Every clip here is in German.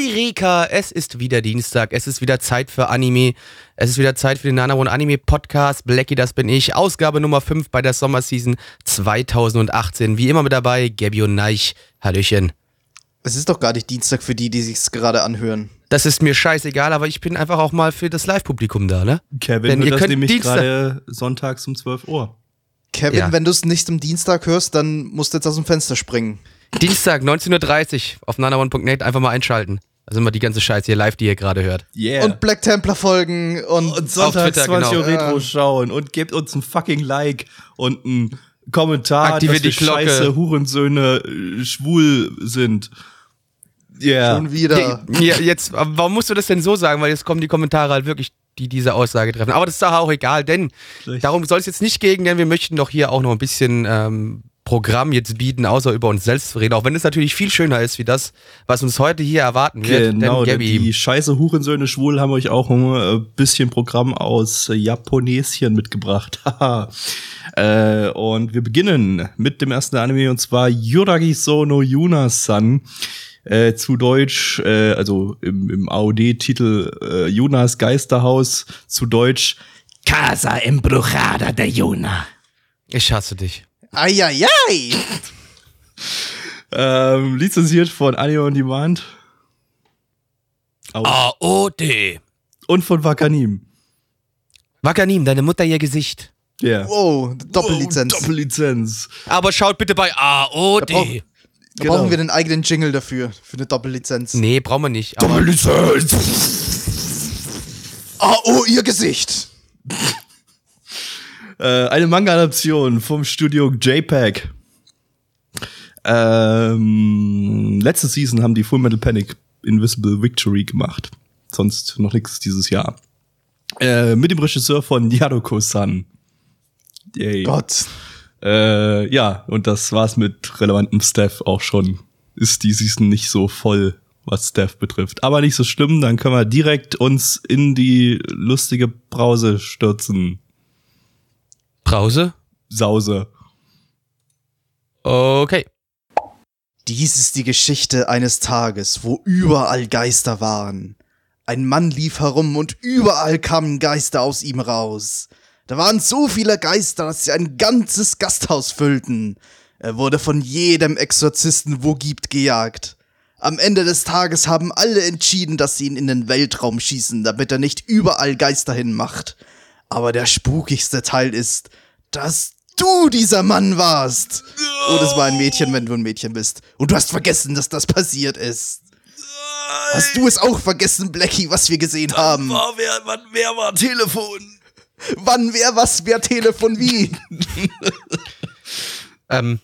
Heureka, es ist wieder Dienstag, es ist wieder Zeit für Anime, es ist wieder Zeit für den Nana One Anime Podcast. Blackie, das bin ich, Ausgabe Nummer 5 bei der Sommerseason 2018. Wie immer mit dabei, Gabi und Neich. Hallöchen. Es ist doch gar nicht Dienstag für die, die sich's gerade anhören. Das ist mir scheißegal, aber ich bin einfach auch mal für das Live-Publikum da, ne? Kevin, Denn ihr das könnt nämlich gerade sonntags um 12 Uhr. Kevin, Ja. wenn du es nicht am Dienstag hörst, dann musst du jetzt aus dem Fenster springen. Dienstag, 19.30 Uhr auf nanaone.net einfach mal einschalten. Also immer die ganze Scheiße hier live, die ihr gerade hört. Yeah. Und Black Templar folgen und, und sonntags Twitter, 20 Uhr genau. Retro schauen und gebt uns ein fucking Like und ein Kommentar, Aktiviert dass die wir Glocke. scheiße Hurensöhne äh, schwul sind. Yeah. schon wieder. Ja, jetzt, warum musst du das denn so sagen? Weil jetzt kommen die Kommentare halt wirklich, die diese Aussage treffen. Aber das ist doch auch egal, denn Richtig. darum soll es jetzt nicht gehen, denn wir möchten doch hier auch noch ein bisschen ähm, Programm jetzt bieten, außer über uns selbst zu reden. Auch wenn es natürlich viel schöner ist, wie das, was uns heute hier erwarten wird. Genau, denn Gabby, die scheiße Hurensöhne schwul haben euch auch ein äh, bisschen Programm aus Japonesien mitgebracht. Äh, und wir beginnen mit dem ersten Anime und zwar Yuragi Sono Yuna-san. Äh, zu Deutsch, äh, also im, im AOD-Titel äh, Yunas Geisterhaus, zu Deutsch Casa Embrujada de Yuna. ich hasse dich. Eieiei! Ähm, lizenziert von Anime on Demand. AOD. Und von Wakanim. Wakanim, deine Mutter ihr Gesicht. Yeah. Wow, Doppellizenz. Oh, Doppellizenz. Aber schaut bitte bei AOD. Da brauch- Da Genau. brauchen wir einen eigenen Jingle dafür, für eine Doppellizenz. nee, brauchen wir nicht. Aber Doppellizenz. Oh, ihr Gesicht! Äh, eine Manga-Adaption vom Studio JPEG. Ähm, letzte Season haben die Full Metal Panic Invisible Victory gemacht. Sonst noch nichts dieses Jahr. Äh, mit dem Regisseur von Yadoko-san. Yay. Gott. Äh, ja, und das war's mit relevantem Staff auch schon. Ist die Season nicht so voll, was Staff betrifft. Aber nicht so schlimm, dann können wir direkt uns in die lustige Brause stürzen. Brause? Sause. Okay. Dies ist die Geschichte eines Tages, wo überall Geister waren. Ein Mann lief herum und überall kamen Geister aus ihm raus. Da waren so viele Geister, dass sie ein ganzes Gasthaus füllten. Er wurde von jedem Exorzisten, wo gibt, gejagt. Am Ende des Tages haben alle entschieden, dass sie ihn in den Weltraum schießen, damit er nicht überall Geister hinmacht. Aber der spukigste Teil ist, dass du dieser Mann warst. Oh, das war ein Mädchen, wenn du ein Mädchen bist. Und du hast vergessen, dass das passiert ist. Hast du es auch vergessen, Blackie, was wir gesehen haben? wer, wann, wer war Telefon? Wann, wer, was, wer, Telefon, wie? Ähm,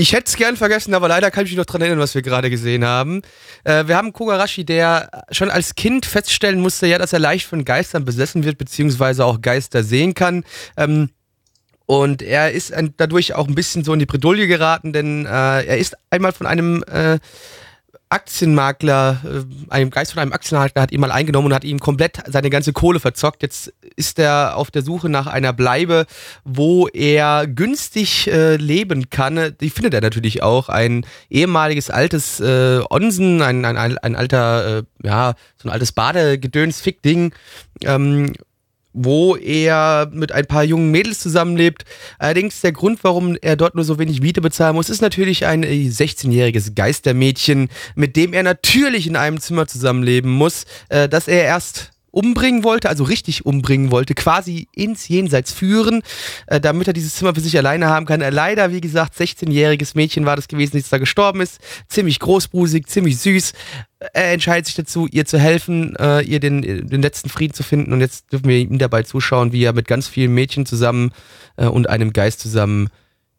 ich hätte es gern vergessen, aber leider kann ich mich noch dran erinnern, was wir gerade gesehen haben. Äh, wir haben Kogarashi, der schon als Kind feststellen musste, ja, dass er leicht von Geistern besessen wird, beziehungsweise auch Geister sehen kann. Ähm, und er ist dadurch auch ein bisschen so in die Bredouille geraten, denn äh, er ist einmal von einem äh, Aktienmakler, äh, einem Geist von einem Aktienmakler hat ihn mal eingenommen und hat ihm komplett seine ganze Kohle verzockt. Jetzt ist er auf der Suche nach einer Bleibe, wo er günstig äh, leben kann. Die findet er natürlich auch. Ein ehemaliges altes äh, Onsen, ein, ein, ein, alter, äh, ja, so ein altes Badegedöns-Fick-Ding. Ähm, wo er mit ein paar jungen Mädels zusammenlebt. Allerdings der Grund, warum er dort nur so wenig Miete bezahlen muss, ist natürlich ein äh, 16-jähriges Geistermädchen, mit dem er natürlich in einem Zimmer zusammenleben muss, äh, das er erst umbringen wollte, also richtig umbringen wollte, quasi ins Jenseits führen, äh, damit er dieses Zimmer für sich alleine haben kann. Er leider, wie gesagt, 16-jähriges Mädchen war das gewesen, das da gestorben ist. Ziemlich großbrusig, ziemlich süß. Er entscheidet sich dazu, ihr zu helfen, äh, ihr den, den letzten Frieden zu finden. Und jetzt dürfen wir ihm dabei zuschauen, wie er mit ganz vielen Mädchen zusammen äh, und einem Geist zusammen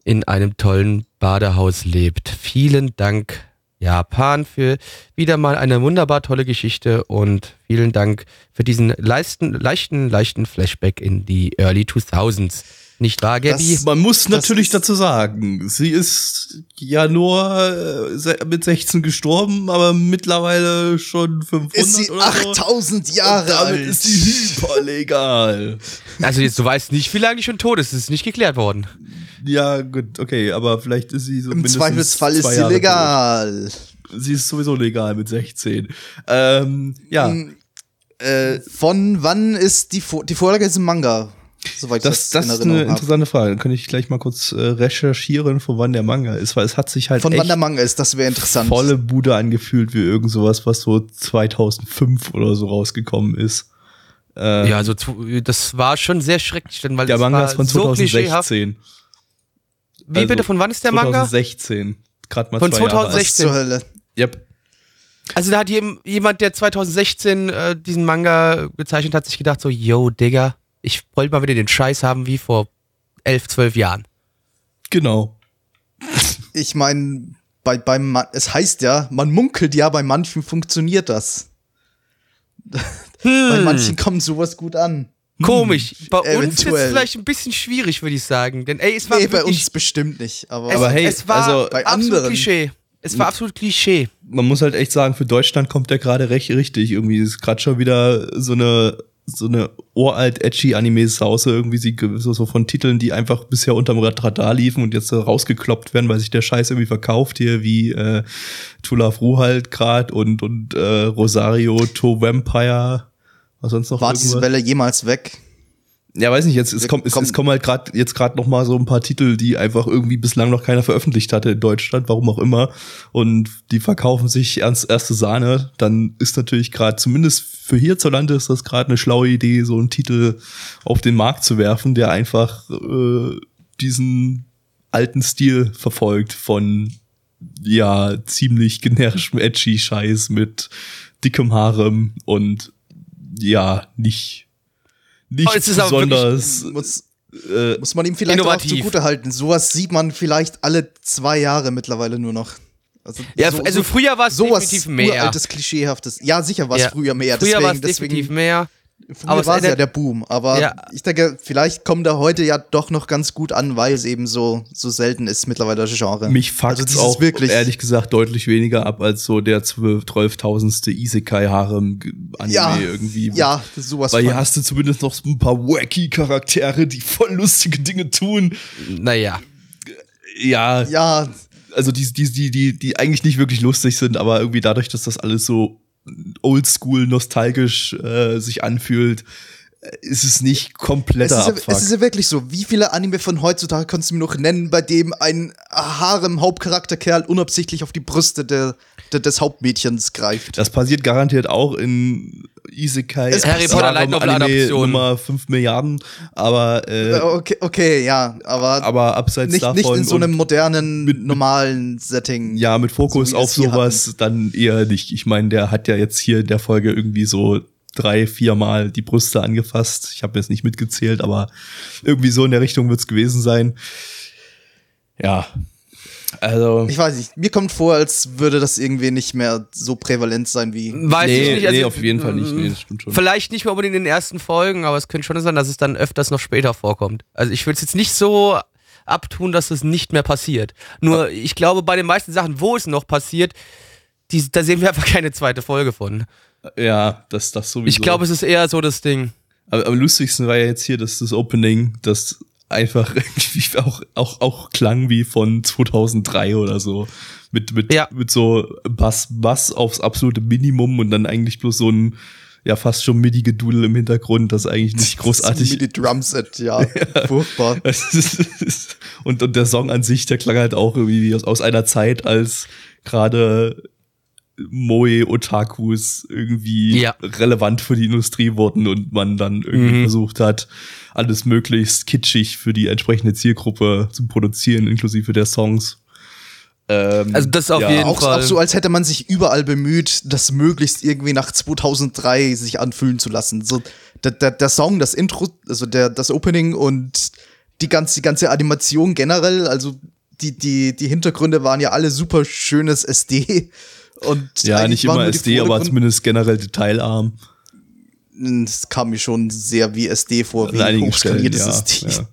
in einem tollen Badehaus lebt. Vielen Dank Japan für wieder mal eine wunderbar tolle Geschichte und vielen Dank für diesen leisten, leichten, leichten Flashback in die Early 2000s. Nicht wahr, Gabby? Das- Man muss natürlich ist- dazu sagen, sie ist ja nur äh, mit 16 gestorben, aber mittlerweile schon 500 Ist sie oder so. 8000 Und Jahre damit alt? ist sie hyperlegal. Also jetzt, du weißt nicht, wie lange die schon tot ist. Das ist nicht geklärt worden. ja, gut, okay, aber vielleicht ist sie so Im Zweifelsfall ist sie legal. tot. Sie ist sowieso legal mit 16. Ähm, ja, Hm, Äh, von wann ist die, Vor die Vorlage ist im Manga? Soweit das, das in ist eine habe. interessante Frage. Dann kann ich gleich mal kurz äh, recherchieren, von wann der Manga ist, weil es hat sich halt Von echt wann der Manga ist, das wäre interessant. volle Bude angefühlt wie irgend sowas, was so 2005 oder so rausgekommen ist. Äh, Ja, also das war schon sehr schrecklich, denn weil der das Manga war ist von so klischeehaft. 2016. Wie Also bitte, von wann ist der Manga? 2016. Gerade mal Von zwei Jahre alt. 2016. Zur Hölle? Yep. Also da hat jem- jemand, der 2016 äh, diesen Manga gezeichnet hat, sich gedacht so, yo, Digga, ich wollte mal wieder den Scheiß haben wie vor 11, 12 Jahren. Genau. Ich meine, bei, beim es heißt ja, man munkelt ja, bei manchen funktioniert das. Bei manchen kommt sowas gut an. Komisch. Bei uns ist eventuell. es vielleicht ein bisschen schwierig, würde ich sagen. Denn ey, es war Nee, bei uns bestimmt nicht. Aber, es, Aber hey, es war also- Bei absolut anderen. Klischee. Es war absolut Klischee. Man muss halt echt sagen, für Deutschland kommt der gerade recht richtig. Irgendwie ist gerade schon wieder so eine so eine uralt edgy Anime-Sause irgendwie sie so, so von Titeln, die einfach bisher unterm Radar liefen und jetzt so rausgekloppt werden, weil sich der Scheiß irgendwie verkauft hier wie äh, Ru halt grad und und äh, Rosario To Vampire was sonst noch war diese irgendwas? Welle jemals weg? Ja, weiß nicht, jetzt es kommt es, kommen- es kommen halt gerade jetzt gerade noch mal so ein paar Titel, die einfach irgendwie bislang noch keiner veröffentlicht hatte in Deutschland, warum auch immer. Und die verkaufen sich ernst erste Sahne, dann ist natürlich gerade zumindest für hierzulande ist das gerade eine schlaue Idee, so einen Titel auf den Markt zu werfen, der einfach äh, diesen alten Stil verfolgt von ja ziemlich generischem edgy Scheiß mit dickem Harem und ja nicht nicht es ist aber besonders Muss, äh, muss man ihm vielleicht auch Innovativ. zugute halten. Sowas sieht man vielleicht alle zwei Jahre mittlerweile nur noch. Also, Ja, also früher war es definitiv mehr. uraltes, klischeehaftes. Ja, sicher war es Ja. früher mehr. Früher war es definitiv mehr. Früher Aber es war es ja der Boom, aber Ja. ich denke, vielleicht kommt er heute ja doch noch ganz gut an, weil es eben so, so selten ist mittlerweile das Genre. mich fuckt also auch wirklich, ehrlich gesagt deutlich weniger ab als so der 12 12.000. Isekai Harem Anime ja, irgendwie. ja, sowas Weil hier hast du zumindest noch ein paar wacky Charaktere, die voll lustige Dinge tun. Naja. Ja, ja, also die, die, die, die, die eigentlich nicht wirklich lustig sind, aber irgendwie dadurch, dass das alles so oldschool, nostalgisch äh, sich anfühlt, äh, ist es nicht es kompletter ist, Abfuck. es ist ja wirklich so. Wie viele Anime von heutzutage kannst du mir noch nennen, bei dem ein Harem-Hauptcharakterkerl unabsichtlich auf die Brüste der, der, des Hauptmädchens greift? Das passiert garantiert auch in Isekai. Es Harry Potter Light Novel Adaption. Nummer 5 Milliarden, aber, Äh, äh, okay, okay, ja, aber, aber abseits nicht, davon. nicht in so einem modernen, normalen Setting. Ja, mit Fokus So auf sowas dann eher nicht. Ich meine, der hat ja jetzt hier in der Folge irgendwie so drei, viermal die Brüste angefasst. Ich habe jetzt nicht mitgezählt, aber irgendwie so in der Richtung wird's gewesen sein. Ja. Also. Ich weiß nicht, mir kommt vor, als würde das irgendwie nicht mehr so prävalent sein wie. Weiß nee, ich nicht. Also, nee, auf jeden Fall nicht. Nee, das stimmt schon. Vielleicht nicht mehr unbedingt in den ersten Folgen, aber es könnte schon sein, dass es dann öfters noch später vorkommt. Also ich will es jetzt nicht so abtun, dass es nicht mehr passiert. Nur ich glaube, bei den meisten Sachen, wo es noch passiert, die, da sehen wir einfach keine zweite Folge von. Ja, das, das sowieso. Ich glaube, es ist eher so das Ding. Aber am lustigsten war ja jetzt hier das, das Opening, das einfach auch, auch, auch klang wie von 2003 oder so. Mit, mit, Ja. mit so Bass, Bass aufs absolute Minimum und dann eigentlich bloß so ein, ja, fast schon MIDI-Gedudel im Hintergrund, das eigentlich nicht großartig. Mit die Drumset, ja, furchtbar. Ist- und, und der Song an sich, der klang halt auch irgendwie aus, aus einer Zeit, als gerade Moe-Otakus irgendwie Ja. relevant für die Industrie wurden und man dann irgendwie Mhm. versucht hat, alles möglichst kitschig für die entsprechende Zielgruppe zu produzieren, inklusive der Songs. Ähm, Also das auf jeden Auch, Fall. auch so, als hätte man sich überall bemüht, das möglichst irgendwie nach 2003 sich anfühlen zu lassen. So, der, der, der Song, das Intro, also der, das Opening und die ganze, die ganze Animation generell, also die, die, die Hintergründe waren ja alle super schönes SD. Und Ja, nicht immer SD, aber zumindest generell detailarm. Es kam mir schon sehr wie SD vor, wie Stellen, hochskaliertes ja, SD.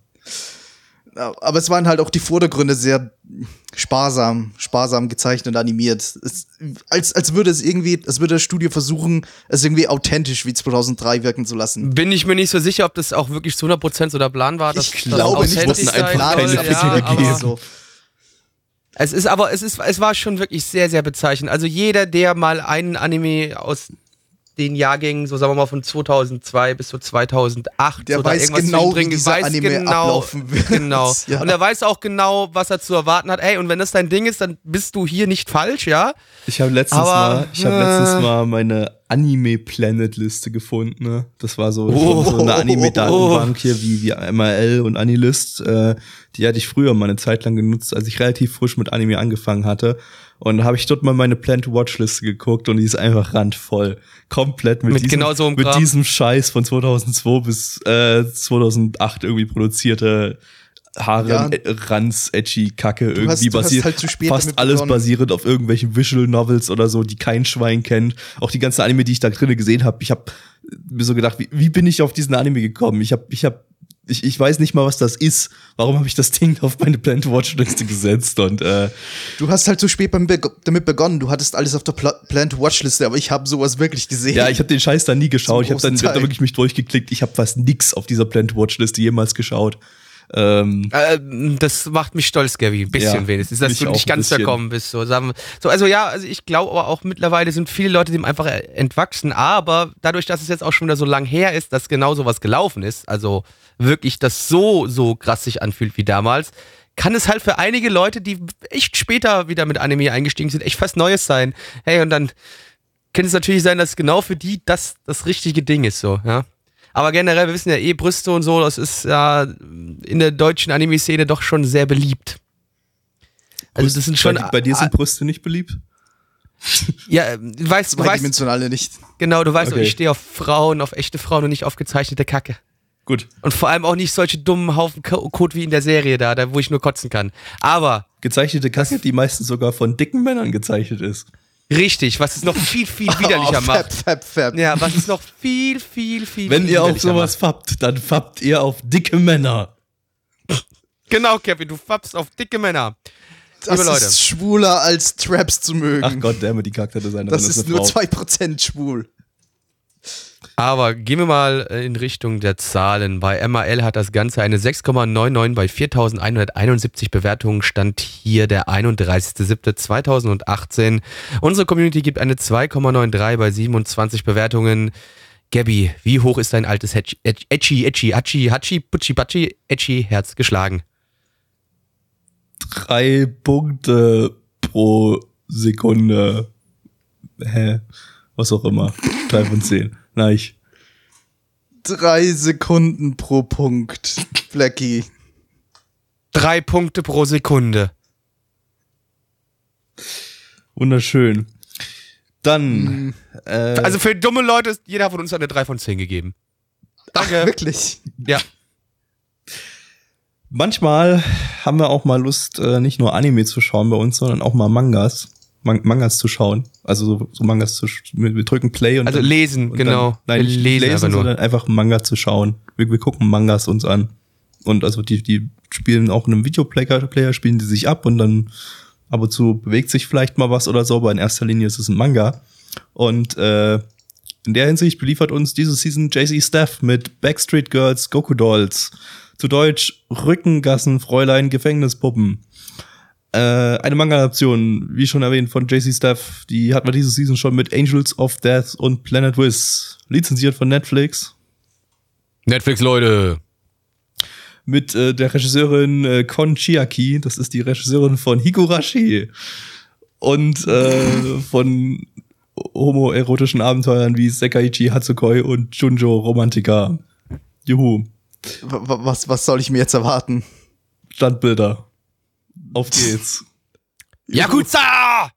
ja. Aber es waren halt auch die Vordergründe sehr sparsam, sparsam gezeichnet und animiert. Es, als, als würde es irgendwie, als würde das Studio versuchen, es irgendwie authentisch wie 2003 wirken zu lassen. Bin ich mir nicht so sicher, ob das auch wirklich zu 100% so der Plan war. Dass Ich das glaube nicht, authentisch dass sein einfach soll, keine ja, aber-. So. Es ist aber, es ist, es war schon wirklich sehr, sehr bezeichnend. Also jeder, der mal einen Anime aus den Jahrgängen, so sagen wir mal von 2002 bis so 2008, Der weiß irgendwas genau, wie zwischendrin, dieser weiß Anime genau, ablaufen wird. Genau. Ja. Und er weiß auch genau, was er zu erwarten hat. Ey, und wenn das dein Ding ist, dann bist du hier nicht falsch, ja? Ich habe letztens, Aber, mal, ich hab äh, letztens mal meine Anime-Planet-Liste gefunden. Ne? Das war so, Oh. so eine Anime-Datenbank hier wie, wie MRL und Anilist. Äh, die hatte ich früher mal eine Zeit lang genutzt, als ich relativ frisch mit Anime angefangen hatte. Und da habe ich dort mal meine Plan-to-Watch-Liste geguckt und die ist einfach randvoll. Komplett mit, Mit diesem, genau so einem mit Kram. diesem Scheiß von 2002 bis äh, 2008 irgendwie produzierte Haare, Ja. äh, Ranz, edgy Kacke irgendwie hast- du hast basiert. halt zu spät fast damit alles begonnen. basierend auf irgendwelchen Visual Novels oder so, die kein Schwein kennt. Auch die ganzen Anime, die ich da drinnen gesehen habe, ich habe mir so gedacht, wie, wie bin ich auf diesen Anime gekommen? Ich habe ich habe ich, ich weiß nicht mal, was das ist. Warum habe ich das Ding auf meine Plan to Watch Liste gesetzt und äh, Du hast halt zu spät beim Be damit begonnen. Du hattest alles auf der Pla Plan-to-Watch-Liste, aber ich habe sowas wirklich gesehen. ja, ich habe den Scheiß da nie geschaut. Ich habe dann, hab dann Teil. wirklich mich durchgeklickt. Ich habe fast nix auf dieser Plan to Watch Liste jemals geschaut. Ähm, Äh, das macht mich stolz, Gabby, ein bisschen Ja, wenigstens, dass du nicht ganz verkommen bist. So, so also ja, also ich glaube aber auch mittlerweile sind viele Leute dem einfach äh, entwachsen, aber dadurch, dass es jetzt auch schon wieder so lang her ist, dass genau sowas gelaufen ist, also wirklich das so, so krass sich anfühlt wie damals, kann es halt für einige Leute, die echt später wieder mit Anime eingestiegen sind, echt was Neues sein. Hey, und dann könnte es natürlich sein, dass genau für die das das richtige Ding ist, so, ja. Aber generell, wir wissen ja eh, Brüste und so, das ist ja in der deutschen Anime-Szene doch schon sehr beliebt. Also das sind schon. bei, bei dir sind Brüste nicht beliebt? ja, du weißt, du weißt, Zweidimensionale nicht. genau, du weißt, Okay. ich stehe auf Frauen, auf echte Frauen und nicht auf gezeichnete Kacke. Gut. Und vor allem auch nicht solche dummen Haufen Code wie in der Serie da, da, wo ich nur kotzen kann. Aber Gezeichnete Kacke, die meistens sogar von dicken Männern gezeichnet ist. richtig, was es noch viel, viel widerlicher oh, macht. Fab, fab, fab. Ja, was es noch viel, viel, viel Wenn viel ihr auf widerlicher sowas fappt, dann fappt ihr auf dicke Männer. Genau, Kevin, du fappst auf dicke Männer. das liebe Leute. ist schwuler als Traps zu mögen. Ach Gott, der die Charakterdesignerin das ist, nur Frau. 2% schwul. Aber gehen wir mal äh, in Richtung der Zahlen. Bei MAL hat das Ganze eine 6,99 bei 4.171 Bewertungen. Stand hier der 31.07.2018. Unsere Community gibt eine 2,93 bei 27 Bewertungen. Gabby, wie hoch ist dein altes Hetchi, Etchi, Etchi, Hachi, Hachi, Putschi, Patschi, Etchi Herz geschlagen? Drei Punkte pro Sekunde. Hä? Was auch immer. Drei von zehn. Nein. Drei Sekunden pro Punkt. Blackie. Drei Punkte pro Sekunde. Wunderschön. Dann, äh, Also für dumme Leute ist jeder von uns eine 3 von 10 gegeben. Danke. Wirklich. Ja. manchmal haben wir auch mal Lust, äh, nicht nur Anime zu schauen bei uns, sondern auch mal Mangas. Man Mangas zu schauen. Also so, so Mangas zu wir, wir drücken Play und Also dann, lesen, und genau. Dann, nein, Wir nicht lesen nur. sondern einfach Manga zu schauen. Wir, wir gucken Mangas uns an. Und also die, die spielen auch in einem Videoplayer, Player spielen die sich ab und dann ab und zu bewegt sich vielleicht mal was oder so, aber in erster Linie ist es ein Manga. Und äh, in der Hinsicht beliefert uns diese Season JC Staff mit Backstreet Girls, Goku Dolls. Zu Deutsch Rückengassen, Fräulein, Gefängnispuppen. Äh, eine Manga-Adaption, wie schon erwähnt, von JC Staff. Die hat man diese Season schon mit Angels of Death und Planet Wiz. Lizenziert von Netflix. Netflix, Leute. Mit äh, der Regisseurin äh, Kon Chiaki. Das ist die Regisseurin von Higurashi. Und äh, von homoerotischen Abenteuern wie Sekaiichi Hatsukoi und Junjo Romantica. Juhu. Was, was soll ich mir jetzt erwarten? Standbilder. Auf geht's. Yakuza!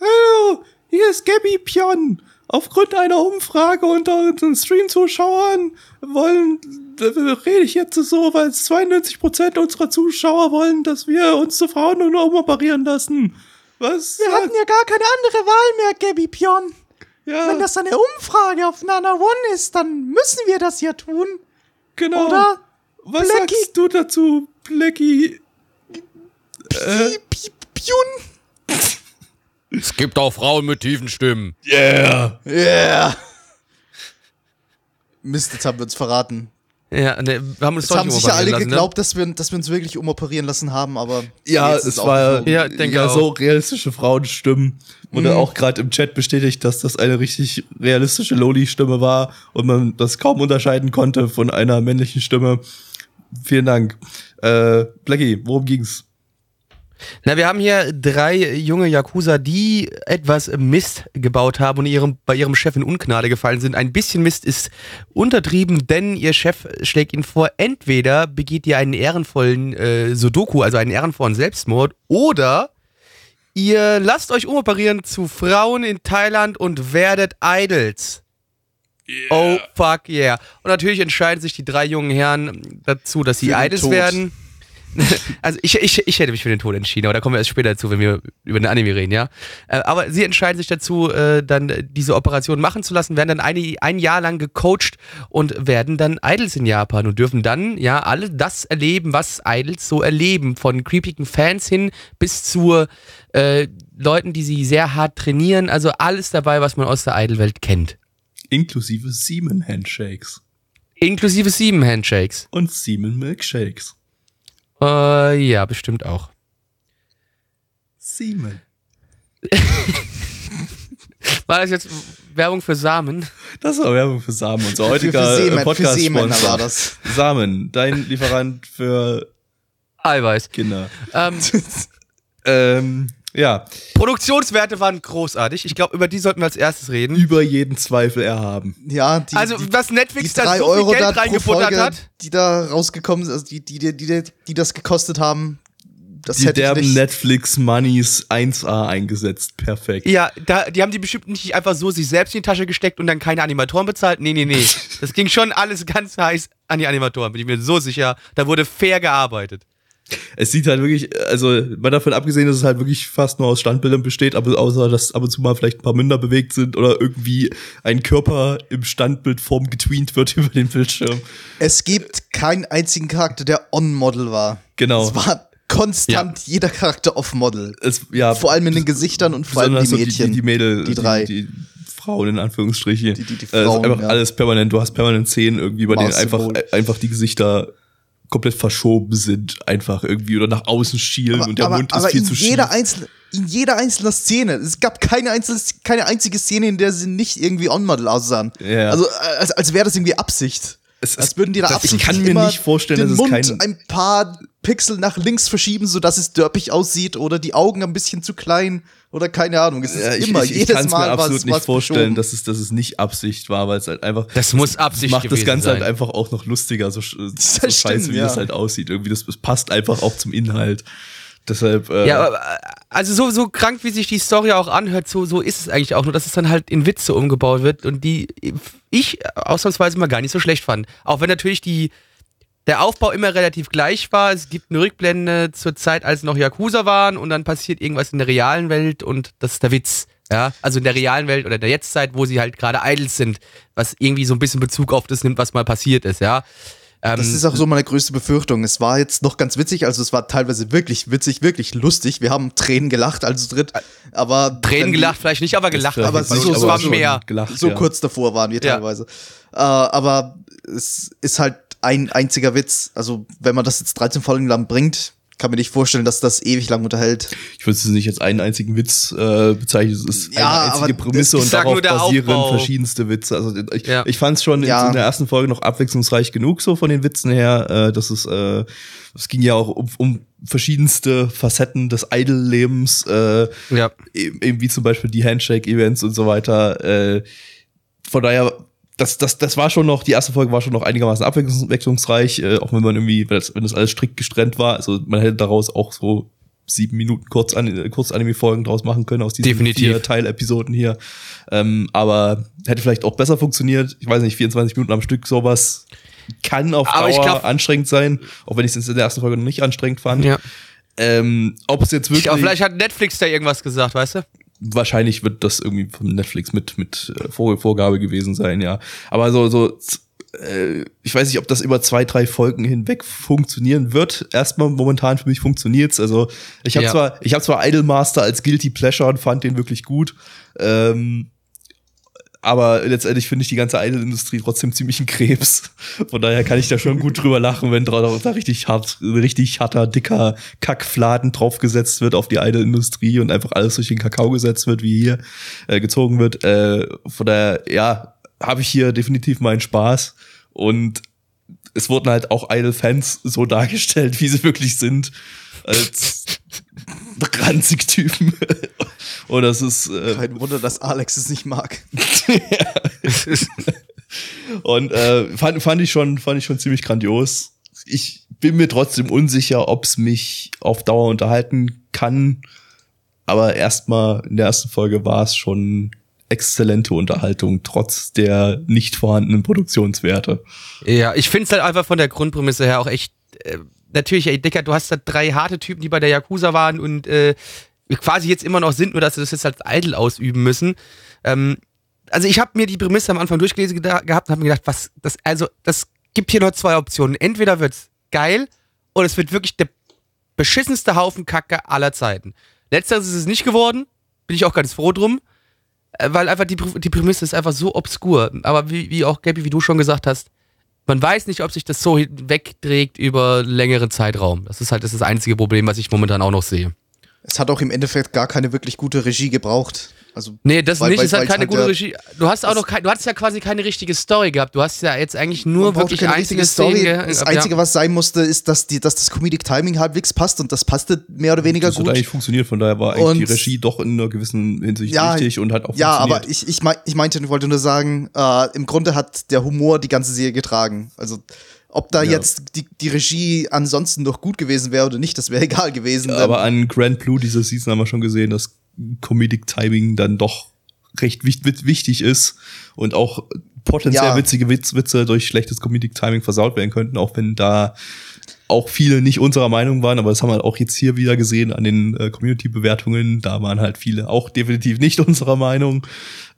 Hallo, hier ist Gabby Pion aufgrund einer Umfrage unter unseren Stream-Zuschauern wollen, rede ich jetzt so, weil 92% unserer Zuschauer wollen, dass wir uns zu Frauen nur umoperieren lassen. Was? Wir hatten ja gar keine andere Wahl mehr, Gabby Pion. ja, Wenn das eine Umfrage auf Nana One ist, dann müssen wir das ja tun. genau. Oder? Was Blackie? sagst du dazu, Blackie? Pi- Pion? Es gibt auch Frauen mit tiefen Stimmen. Yeah. Yeah. Mist, jetzt haben wir uns verraten. Ja, ne, wir haben uns Jetzt haben nicht sicher alle lassen, ne? geglaubt, dass, wir, dass wir uns wirklich umoperieren lassen haben, aber Ja, es war. Ja, denke ja auch. so realistische Frauenstimmen. Wurde auch gerade im Chat bestätigt, dass das eine richtig realistische Loli-Stimme war und man das kaum unterscheiden konnte von einer männlichen Stimme. Vielen Dank. Äh, Blackie, worum ging's? Na, wir haben hier drei junge Yakuza, die etwas Mist gebaut haben und ihrem, bei ihrem Chef in Ungnade gefallen sind. Ein bisschen Mist ist untertrieben, denn ihr Chef schlägt ihnen vor, entweder begeht ihr einen ehrenvollen äh, Sudoku, also einen ehrenvollen Selbstmord, oder ihr lasst euch umoperieren zu Frauen in Thailand und werdet Idols. Oh fuck yeah. Und natürlich entscheiden sich die drei jungen Herren dazu, dass sie Idols werden. Also ich, ich, ich hätte mich für den Tod entschieden, aber da kommen wir erst später dazu, wenn wir über den Anime reden, ja. Äh, Aber sie entscheiden sich dazu, äh, dann diese Operation machen zu lassen, werden dann eine, ein Jahr lang gecoacht und werden dann Idols in Japan und dürfen dann ja alle das erleben, was Idols so erleben, von creepigen Fans hin bis zu äh, Leuten, die sie sehr hart trainieren, also alles dabei, was man aus der Idol-Welt kennt. Inklusive Semen-Handshakes Inklusive sieben Handshakes. und Semen-Milkshakes. Äh, ja, bestimmt auch. Semen. War das jetzt Werbung für Samen? Das war Werbung für Samen. Unser Für- heutiger äh, für podcast Seemänner war das. Samen, dein Lieferant für Eiweiß. Kinder. Ähm, Ähm, ja, Produktionswerte waren großartig. Ich glaube, über die sollten wir als erstes reden. über jeden Zweifel erhaben. Ja, die, Also, die, was die Netflix da drei so Euro viel da Geld reingefuttert Folge, hat. die da rausgekommen sind, also die, die, die, die, die das gekostet haben, das Die hätte ich derben nicht. Netflix-Moneys 1A eingesetzt. Perfekt. Ja, da, die haben die bestimmt nicht einfach so sich selbst in die Tasche gesteckt und dann keine Animatoren bezahlt. Nee, nee, nee. Das ging schon alles ganz heiß an die Animatoren, bin ich mir so sicher. Da wurde fair gearbeitet. Es sieht halt wirklich, also mal davon abgesehen, dass es halt wirklich fast nur aus Standbildern besteht, aber außer dass ab und zu mal vielleicht ein paar Münder bewegt sind oder irgendwie ein Körper im Standbildform getweent wird über den Bildschirm. Es gibt keinen einzigen Charakter, der on-Model war. Genau. Es war konstant jeder Charakter off-Model. Ja, Vor allem in den Gesichtern und vor allem die Mädchen. Die, die Mädel, Die drei. Die, die Frauen in Anführungsstrichen. Die- die- die Äh, Frauen, einfach ja. alles permanent. Du hast permanent Szenen irgendwie, bei denen einfach, einfach die Gesichter komplett verschoben sind, einfach irgendwie oder nach außen schielen und der aber, Mund aber ist viel in zu jeder schief. einzelne, in jeder einzelnen Szene. Es gab keine, einzelne, keine einzige Szene, in der sie nicht irgendwie on-model aussahen. Ja. Also äh, als, als wäre das irgendwie Absicht. Es als ist- würden die da das- ich kann mir nicht vorstellen, den dass es Mund kein- ein paar Pixel nach links verschieben, sodass es dörpig aussieht oder die Augen ein bisschen zu klein oder keine Ahnung. Es ist Ja, ich, immer, ich, ich jedes kann es Mal mir absolut nicht war's vorstellen, dass es, dass es nicht Absicht war, weil es halt einfach. Das muss Absicht macht das Ganze sein. halt einfach auch noch lustiger, so, so stimmt, scheiße, wie ja. das halt aussieht. Irgendwie, das, das passt einfach auch zum Inhalt. Deshalb, äh, Ja, äh, also so, so krank, wie sich die Story auch anhört, so, so ist es eigentlich auch. Nur, dass es dann halt in Witze umgebaut wird und die ich ausnahmsweise mal gar nicht so schlecht fand. Auch wenn natürlich die, der Aufbau immer relativ gleich war. Es gibt eine Rückblende zur Zeit, als noch Yakuza waren und dann passiert irgendwas in der realen Welt und das ist der Witz. Ja, also in der realen Welt oder der Jetztzeit, wo sie halt gerade Idols sind, was irgendwie so ein bisschen Bezug auf das nimmt, was mal passiert ist, ja. Ähm, Das ist auch so meine größte Befürchtung. Es war jetzt noch ganz witzig, also es war teilweise wirklich witzig, wirklich lustig. Wir haben Tränen gelacht, also dritt. Aber Tränen gelacht, vielleicht nicht, aber gelacht. aber so- so- es war so- mehr. gelacht, So ja. kurz davor waren wir Ja. teilweise. Äh, aber es ist halt ein einziger Witz. Also, wenn man das jetzt 13 Folgen lang bringt, kann man nicht vorstellen, dass das ewig lang unterhält. Ich würde es nicht als einen einzigen Witz äh, bezeichnen. Es ist Ja, eine einzige Prämisse und darauf basieren Aufbau. verschiedenste Witze. Also ich, Ja. ich fand es schon in, Ja. in der ersten Folge noch abwechslungsreich genug so von den Witzen her. Äh, das ist, äh, es ging ja auch um, um verschiedenste Facetten des Idol-Lebens. Äh, Ja. eben, eben wie zum Beispiel die Handshake-Events und so weiter. Äh, von daher, das, das, das war schon noch, die erste Folge war schon noch einigermaßen abwechslungsreich, äh, auch wenn man irgendwie, wenn das, wenn das alles strikt gestrennt war. Also man hätte daraus auch so sieben Minuten kurz Kurzanime-Folgen draus machen können aus diesen Definitiv. vier Teilepisoden hier. Ähm, aber hätte vielleicht auch besser funktioniert. Ich weiß nicht, 24 Minuten am Stück sowas kann auf Aber ich Dauer glaub- anstrengend sein, auch wenn ich es in der ersten Folge noch nicht anstrengend fand. Ja. Ähm, ob es jetzt Ich wirklich glaub, vielleicht hat Netflix da irgendwas gesagt, weißt du? Wahrscheinlich wird das irgendwie von Netflix mit mit äh, Vor Vorgabe gewesen sein, ja. Aber so so äh, ich weiß nicht, ob das über zwei drei Folgen hinweg funktionieren wird. Erstmal momentan für mich funktioniert's. Also ich habe Ja. zwar ich habe zwar Idolmaster als guilty pleasure und fand den wirklich gut. Ähm, aber letztendlich finde ich die ganze Idol-Industrie trotzdem ziemlich ein Krebs. Von daher kann ich da schon gut drüber lachen, wenn da richtig hart, richtig harter, dicker Kackfladen draufgesetzt wird auf die Idol-Industrie und einfach alles durch den Kakao gesetzt wird, wie hier äh, gezogen wird. Äh, von daher, ja, habe ich hier definitiv meinen Spaß. Und es wurden halt auch Idol-Fans so dargestellt, wie sie wirklich sind. Als ranzig Typen. Und das ist äh, Kein Wunder, dass Alex es nicht mag. Und äh, fand, fand ich schon, fand ich schon ziemlich grandios. Ich bin mir trotzdem unsicher, ob es mich auf Dauer unterhalten kann. Aber erstmal in der ersten Folge war es schon exzellente Unterhaltung, trotz der nicht vorhandenen Produktionswerte. Ja, ich finde es halt einfach von der Grundprämisse her auch echt. Äh, natürlich, ey, Dicker, du hast da drei harte Typen, die bei der Yakuza waren und äh, quasi jetzt immer noch sind, nur dass sie das jetzt als Idol ausüben müssen. Ähm, also ich habe mir die Prämisse am Anfang durchgelesen gehabt und habe mir gedacht, was, das, also, das gibt hier nur zwei Optionen. Entweder wird's geil oder es wird wirklich der beschissenste Haufen Kacke aller Zeiten. Letzteres ist es nicht geworden, bin ich auch ganz froh drum, äh, weil einfach die, die Prämisse ist einfach so obskur. Aber wie, wie auch, Gabby, wie du schon gesagt hast, man weiß nicht, ob sich das so wegträgt über längeren Zeitraum. Das ist halt das, ist das einzige Problem, was ich momentan auch noch sehe. Es hat auch im Endeffekt gar keine wirklich gute Regie gebraucht. Also, Nee, das Weil- nicht, weil- es hat keine halt gute Regie. Du hast auch das- noch kein, du hattest ja quasi keine richtige Story gehabt. Du hast ja jetzt eigentlich nur wirklich keine einzelne richtige Story. Szenen. ge- Das ja. Einzige, was sein musste, ist, dass, die, dass das Comedic Timing halbwegs passt und das passte mehr oder weniger Das hat gut. eigentlich funktioniert, von daher war eigentlich Und- die Regie doch in einer gewissen Hinsicht Ja, richtig und hat auch Ja, funktioniert. aber ich, ich, mei- ich meinte, ich wollte nur sagen, äh, im Grunde hat der Humor die ganze Serie getragen. Also, ob da Ja. jetzt die, die Regie ansonsten noch gut gewesen wäre oder nicht, das wäre egal gewesen. denn- Aber an Grand Blue dieser Season haben wir schon gesehen, dass Comedic Timing dann doch recht wichtig ist und auch potenziell Ja. witzige Witz, Witze durch schlechtes Comedic Timing versaut werden könnten, auch wenn da auch viele nicht unserer Meinung waren, aber das haben wir auch jetzt hier wieder gesehen an den äh, Community-Bewertungen. Da waren halt viele auch definitiv nicht unserer Meinung.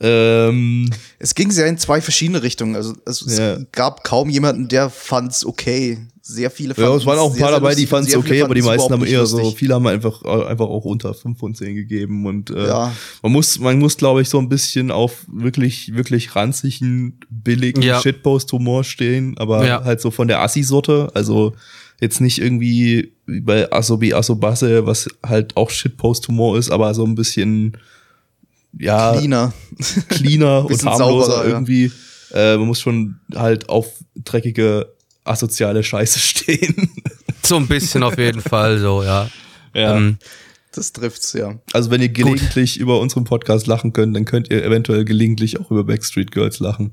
Ähm, Es ging sehr in zwei verschiedene Richtungen. Also, also Ja. es gab kaum jemanden, der fand's okay. Sehr viele ja, es waren auch ein paar sehr dabei, die fanden es okay, aber die meisten haben eher so, viele haben einfach, einfach auch unter 5 von 10 gegeben und äh, Ja. man muss, man muss, glaube ich, so ein bisschen auf wirklich, wirklich ranzigen, billigen Ja. Shitpost-Humor stehen, aber Ja. halt so von der Assi-Sorte, also jetzt nicht irgendwie wie bei Asobi Asobasse, was halt auch Shitpost-Humor ist, aber so ein bisschen, ja, Cleaner. cleaner und harmloser sauberer, ja. irgendwie. Äh, man muss schon halt auf dreckige, asoziale Scheiße stehen. So ein bisschen auf jeden Fall, so, ja. ja. Ähm, Das trifft's, ja. Also wenn ihr gelegentlich über unseren Podcast lachen könnt, dann könnt ihr eventuell gelegentlich auch über Backstreet Girls lachen.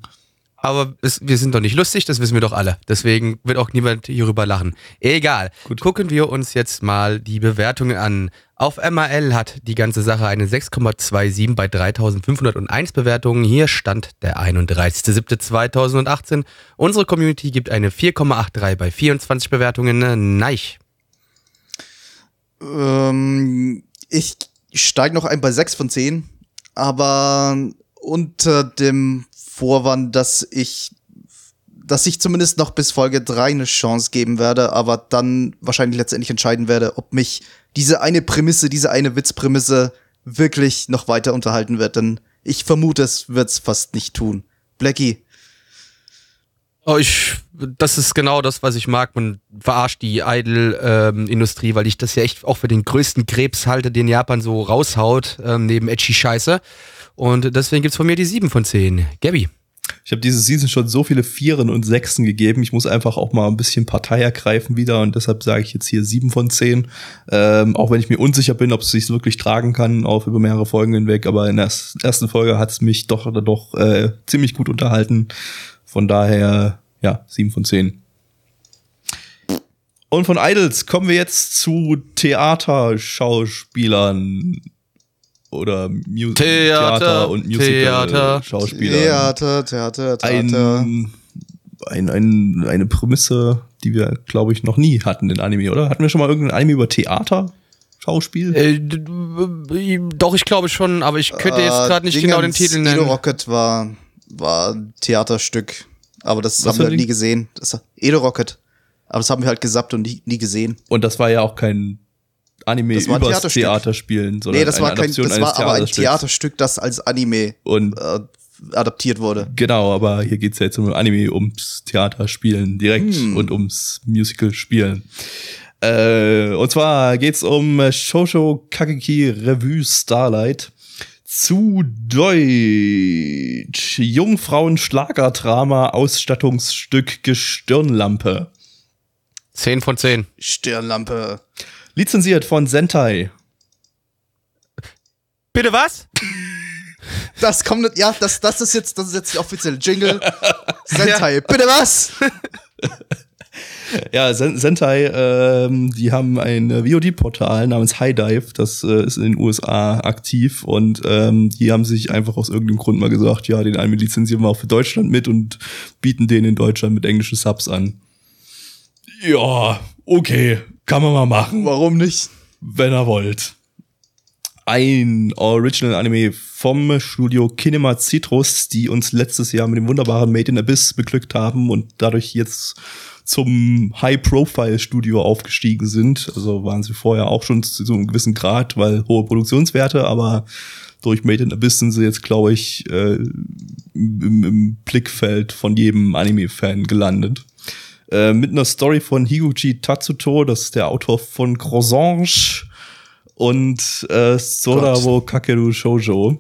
Aber es, wir sind doch nicht lustig, das wissen wir doch alle. Deswegen wird auch niemand hierüber lachen. Egal. Gut. Gucken wir uns jetzt mal die Bewertungen an. Auf MAL hat die ganze Sache eine 6,27 bei 3501 Bewertungen. Hier stand der 31.07.2018. Unsere Community gibt eine 4,83 bei 24 Bewertungen. Neich. Ähm, ich steige noch ein bei 6 von 10, aber unter dem Vorwand, dass ich dass ich zumindest noch bis Folge 3 eine Chance geben werde, aber dann wahrscheinlich letztendlich entscheiden werde, ob mich diese eine Prämisse, diese eine Witzprämisse wirklich noch weiter unterhalten wird, denn ich vermute, es wird's fast nicht tun. Blackie, Oh, ich, das ist genau das, was ich mag. Man verarscht die Idol-Industrie, weil ich das ja echt auch für den größten Krebs halte, den Japan so raushaut, ähm, neben Edgy Scheiße. Und deswegen gibt's von mir die 7 von 10. Gabby. Ich habe diese Season schon so viele Vieren und Sechsen gegeben. Ich muss einfach auch mal ein bisschen Partei ergreifen wieder und deshalb sage ich jetzt hier sieben von zehn. Ähm, auch wenn ich mir unsicher bin, ob es sich wirklich tragen kann auf über mehrere Folgen hinweg. Aber in der ersten Folge hat es mich doch oder doch äh, ziemlich gut unterhalten. Von daher ja sieben von zehn. Und von Idols kommen wir jetzt zu Theaterschauspielern oder Mu Theater, Theater und Theater. Musical-Schauspielern. Theater, Theater, Theater. Ein, ein, ein, eine Prämisse, die wir, glaube ich, noch nie hatten in Anime, oder? Hatten wir schon mal irgendein Anime über Theater? Schauspiel? Äh, d- doch, ich glaube schon, aber ich könnte jetzt Äh, gerade nicht Dingens, genau den Titel Edo nennen. Rocket war, war ein Theaterstück. Aber das Was haben wir ein nie gesehen. Das, Edo Rocket. Aber das haben wir halt gesappt und nie, nie gesehen. Und das war ja auch kein Anime Das war ein übers Theaterstück. Theaterspielen, sondern nee, das eine war kein, das eines war aber ein. Theaterstück, das als Anime Und äh, adaptiert wurde. Genau, aber hier geht's ja jetzt um Anime, ums Theaterspielen direkt Hm. und ums Musical-Spielen. Äh, und zwar geht's um äh, Shoujo Kakeki Revue Starlight. Zu Deutsch. Jungfrauen Schlagerdrama Ausstattungsstück Gestirnlampe. 10 von 10. Stirnlampe. Lizenziert von Sentai. Bitte was? Das kommt, nicht- ja, das, das ist jetzt, das ist jetzt die offizielle Jingle. Sentai, bitte was? Ja, Sen Sentai, ähm, die haben ein äh, VOD-Portal namens High Dive, das äh, ist in den USA aktiv und ähm, die haben sich einfach aus irgendeinem Grund mal gesagt, ja, den Anime lizenzieren wir auch für Deutschland mit und bieten den in Deutschland mit englischen Subs an. Ja, okay, kann man mal machen, Warum nicht? wenn ihr wollt. Ein Original Anime vom Studio Kinema Citrus, die uns letztes Jahr mit dem wunderbaren Made in Abyss beglückt haben und dadurch jetzt zum High-Profile-Studio aufgestiegen sind. Also waren sie vorher auch schon zu so einem gewissen Grad, weil hohe Produktionswerte, aber durch Made in Abyss sind sie jetzt, glaube ich, äh, im, im Blickfeld von jedem Anime-Fan gelandet. Äh, mit einer Story von Higuchi Tatsuto, das ist der Autor von Croissant und äh, Sorabo Kakeru Shoujo.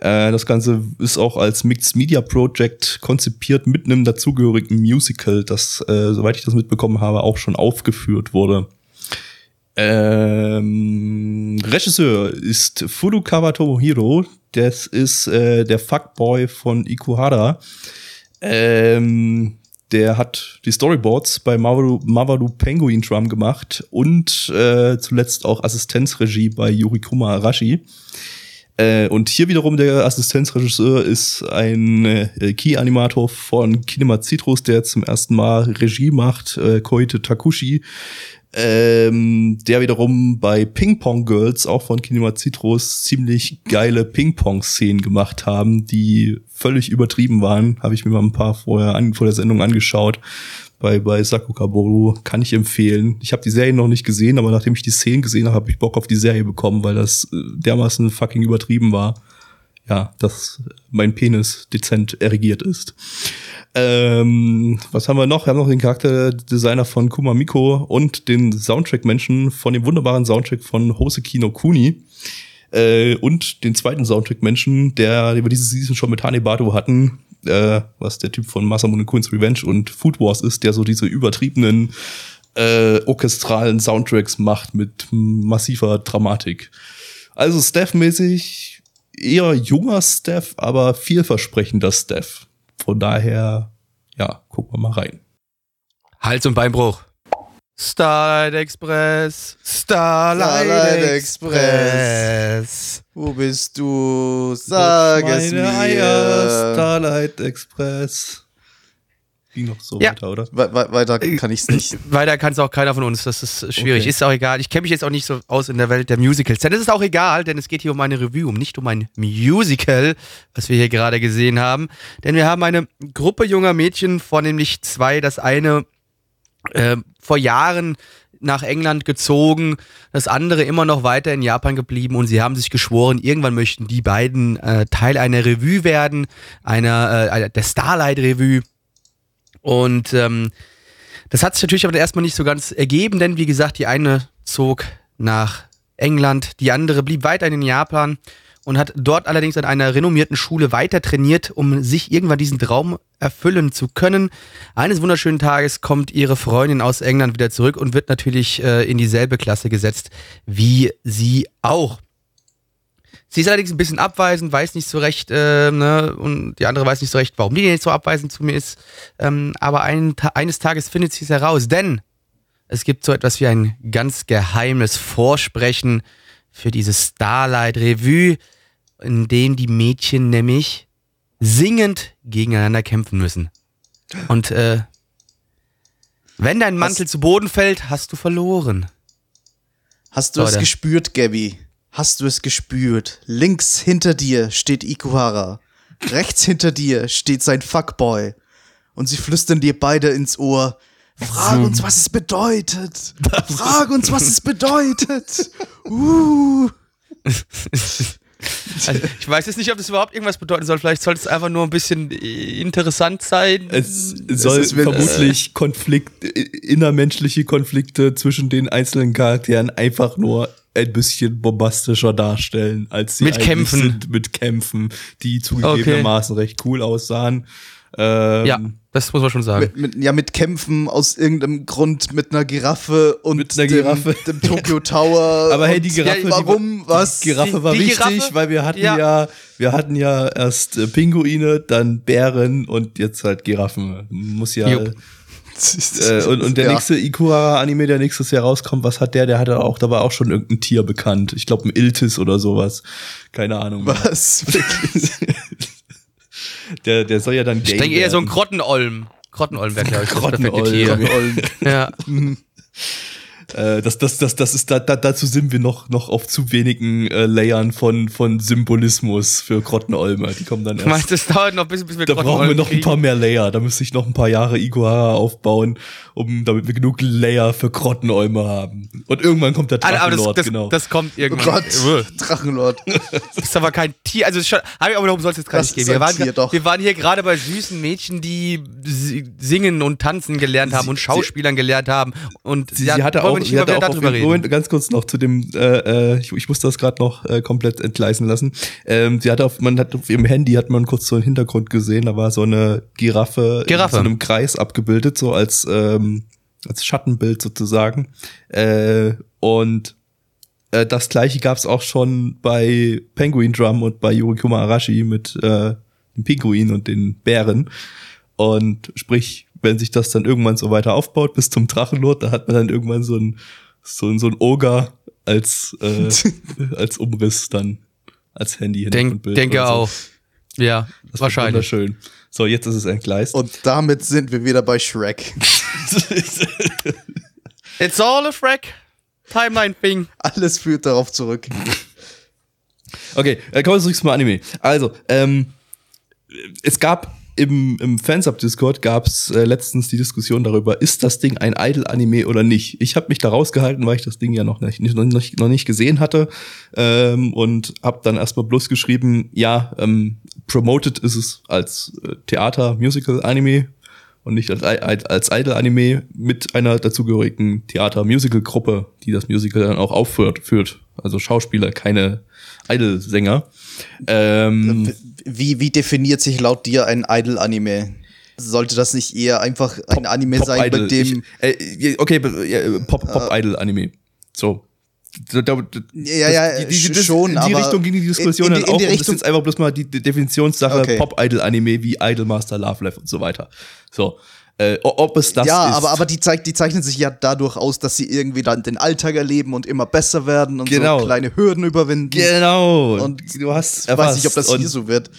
Äh, das Ganze ist auch als Mixed Media Project konzipiert mit einem dazugehörigen Musical, das, äh, soweit ich das mitbekommen habe, auch schon aufgeführt wurde. Ähm, Regisseur ist Furukawa Tomohiro. Das ist äh, der Fuckboy von Ikuhara. Ähm, der hat die Storyboards bei Mawaru Penguin Drum gemacht und äh, zuletzt auch Assistenzregie bei Yurikuma Arashi. Äh, und hier wiederum der Assistenzregisseur ist ein äh, Key-Animator von Kinema Citrus, der zum ersten Mal Regie macht, äh, Koite Takushi, ähm, der wiederum bei Ping Pong Girls, auch von Kinema Citrus, ziemlich geile Ping-Pong-Szenen gemacht haben, die völlig übertrieben waren. Habe ich mir mal ein paar vorher an, vor der Sendung angeschaut. Bei, bei Sakuga Boru kann ich empfehlen. Ich habe die Serie noch nicht gesehen, aber nachdem ich die Szenen gesehen habe, habe ich Bock auf die Serie bekommen, weil das äh, dermaßen fucking übertrieben war. Ja, dass mein Penis dezent erregiert ist. Ähm, was haben wir noch? Wir haben noch den Charakterdesigner von Kumamiko und den Soundtrack-Menschen von dem wunderbaren Soundtrack von Hoseki no Kuni. Äh, und den zweiten Soundtrack-Menschen, der wir diese Season schon mit Hanebado hatten, äh, was der Typ von Masamune Queen's Revenge und Food Wars ist, der so diese übertriebenen äh, orchestralen Soundtracks macht mit massiver Dramatik. Also Staff-mäßig eher junger Staff, aber vielversprechender Staff. Von daher, ja, gucken wir mal rein. Hals- und Beinbruch. Starlight Express. Starlight, Starlight Express. Wo bist du? Sag es mir. Starlight Express. Ging noch so Ja. weiter, oder? We we weiter kann ich's nicht. Weiter kann es auch keiner von uns, das ist schwierig. Okay. Ist auch egal. Ich kenne mich jetzt auch nicht so aus in der Welt der Musicals. Denn es ist auch egal, denn es geht hier um eine Revue, um nicht um ein Musical, was wir hier gerade gesehen haben. Denn wir haben eine Gruppe junger Mädchen, vornehmlich zwei. Das eine äh, vor Jahren nach England gezogen, das andere immer noch weiter in Japan geblieben und sie haben sich geschworen, irgendwann möchten die beiden äh, Teil einer Revue werden, einer äh, der Starlight Revue. Und ähm, das hat sich natürlich aber erstmal nicht so ganz ergeben, denn wie gesagt, die eine zog nach England, die andere blieb weiterhin in Japan und hat dort allerdings an einer renommierten Schule weiter trainiert, um sich irgendwann diesen Traum erfüllen zu können. Eines wunderschönen Tages kommt ihre Freundin aus England wieder zurück und wird natürlich äh, in dieselbe Klasse gesetzt wie sie auch. Sie ist allerdings ein bisschen abweisend, weiß nicht so recht, äh, ne, und die andere weiß nicht so recht, warum die nicht so abweisend zu mir ist. Ähm, aber ein, eines Tages findet sie es heraus, denn es gibt so etwas wie ein ganz geheimes Vorsprechen für dieses Starlight Revue, in dem die Mädchen nämlich singend gegeneinander kämpfen müssen. Und äh, wenn dein Mantel Hast- zu Boden fällt, hast du verloren. Hast du es Leute. gespürt, Gabby? Hast du es gespürt? Links hinter dir steht Ikuhara. Rechts hinter dir steht sein Fuckboy. Und sie flüstern dir beide ins Ohr. Frag uns, was es bedeutet. Frag uns, was es bedeutet. Uh. Also, ich weiß jetzt nicht, ob das überhaupt irgendwas bedeuten soll. Vielleicht sollte es einfach nur ein bisschen äh, interessant sein. Es soll ist wirklich- vermutlich Konflikt, äh, innermenschliche Konflikte zwischen den einzelnen Charakteren einfach nur ein bisschen bombastischer darstellen, als sie Mit Kämpfen. sind mit Kämpfen, die zugegebenermaßen recht cool aussahen. Ähm, ja, das muss man schon sagen. Mit, mit, ja, mit Kämpfen aus irgendeinem Grund mit einer Giraffe und Mit einer Giraffe. Dem, dem Tokyo Tower. Aber hey, die Giraffe, die warum, war, was? Die Giraffe Die- war die wichtig, Giraffe? weil wir hatten ja. Ja. wir hatten ja erst äh, Pinguine, dann Bären und jetzt halt Giraffen. Muss ja. Jupp. Äh, und, und der Ja. nächste Ikura-Anime, der nächstes Jahr rauskommt, was hat der? Der hatte auch, da war auch schon irgendein Tier bekannt. Ich glaube, ein Iltis oder sowas. Keine Ahnung. mehr. Was? Der, der soll ja dann Ich denke eher so ein Grottenolm. Grottenolm wäre, glaube ich, das perfekte Grottenolm. Tier. Ja. Äh, das, das, das, das ist da, da, dazu sind wir noch, noch auf zu wenigen äh, Layern von, von Symbolismus für Grottenolme. Die kommen dann Ich erst. meine, das dauert noch ein bisschen, bis wir Da brauchen wir noch ein paar mehr Layer. Da müsste ich noch ein paar Jahre Iguara aufbauen, um damit wir genug Layer für Grottenolme haben. Und irgendwann kommt der Ah, Aber das, Drachenlord, das, genau. das kommt Oh irgendwann. Gott, Drachenlord. Das ist aber kein Tier. Also, schon, hab ich aber darum soll es jetzt gar Das nicht gehen. Wir ein waren, Tier, doch. wir waren hier gerade bei süßen Mädchen, die si- singen und tanzen gelernt haben Sie- und Schauspielern gelernt haben. Und sie, sie hatte auch, nicht auch auf darüber reden. Moment, ganz kurz noch zu dem, äh, äh, ich, ich muss das gerade noch äh, komplett entgleisen lassen. Ähm, sie hatte auf, man hat auf ihrem Handy hat man kurz so einen Hintergrund gesehen, da war so eine Giraffe, Giraffe. in so einem Kreis abgebildet, so als, ähm, als Schattenbild sozusagen. Äh, und äh, das gleiche gab es auch schon bei Penguin Drum und bei Yurikuma Arashi mit äh, dem Pinguin und den Bären. Und sprich, wenn sich das dann irgendwann so weiter aufbaut bis zum Drachenlord, da hat man dann irgendwann so ein so, ein- so ein Oger als äh, als Umriss dann als Handy Denk, denke so. auch. Ja, Das wahrscheinlich. Wunderschön. So, jetzt ist es entgleist. Und damit sind wir wieder bei Shrek. It's all a Shrek Timeline Thing. Alles führt darauf zurück. Okay, äh, kommen wir zurück zum Anime. Also, ähm, es gab im, im Fansub-Discord gab es äh, letztens die Diskussion darüber, ist das Ding ein Idol-Anime oder nicht? Ich habe mich da rausgehalten, weil ich das Ding ja noch nicht, noch nicht, noch nicht gesehen hatte ähm, und habe dann erstmal bloß geschrieben, ja, ähm, promoted ist es als äh, Theater-Musical-Anime und nicht als, als Idol-Anime mit einer dazugehörigen Theater-Musical-Gruppe, die das Musical dann auch aufführt, führt. Also Schauspieler, keine Idol-Sänger. Ähm, Wie, wie definiert sich laut dir ein Idol-Anime? Sollte das nicht eher einfach ein Anime sein, bei Pop-Idol. dem. Ich, äh, okay, Pop, Pop-Idol-Anime. So. Da- da- da- Ja, ja, die, die, das, schon, in die Richtung ging die Diskussion in- in dann in auch. die und das Richtung- ist jetzt einfach bloß mal die die Definitionssache Okay. Pop-Idol-Anime wie Idolmaster, Love Life und so weiter. So. Äh, ob es das ja, ist. aber, aber die, zeigt, die zeichnen sich ja dadurch aus, dass sie irgendwie dann den Alltag erleben und immer besser werden und Genau. so kleine Hürden überwinden. Genau. Und du hast Ich weiß nicht, ob das erfasst. hier Und, so wird.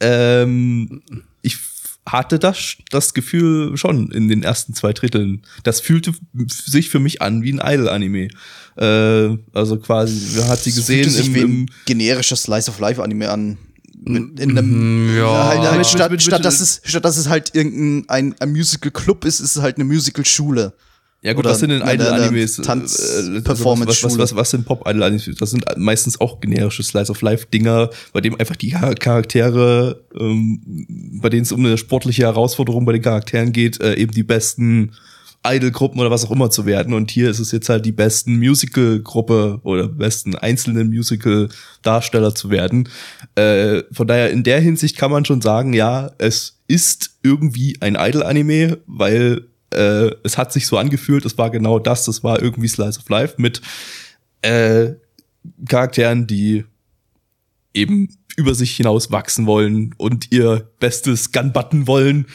Ähm, ich hatte das, das Gefühl schon in den ersten zwei Dritteln. Das fühlte sich für mich an wie ein Idol-Anime. Äh, also quasi, man hat sie Es gesehen fühlte sich im, wie im ein generischer Slice of Life Anime an. Mit, in einem, ja. halt, halt Mit- statt, mit- mit- statt, dass es, statt dass es halt irgendein ein, ein Musical Club ist, ist es halt eine Musical Schule. Ja gut, Oder das sind in eine Idol-Animes. äh, Tanz- äh, was, was, was, was sind Pop-Idol-Animes? Das sind meistens auch generische Slice-of-Life-Dinger, bei dem einfach die Char- Charaktere, ähm, bei denen es um eine sportliche Herausforderung bei den Charakteren geht, äh, eben die besten Idol-Gruppen oder was auch immer zu werden. Und hier ist es jetzt halt die besten Musical-Gruppe oder besten einzelnen Musical-Darsteller zu werden. Äh, von daher, in der Hinsicht kann man schon sagen, ja, es ist irgendwie ein Idol-Anime, weil äh, es hat sich so angefühlt, es war genau das, das war irgendwie Slice of Life mit äh, Charakteren, die eben über sich hinaus wachsen wollen und ihr bestes Gun-Button wollen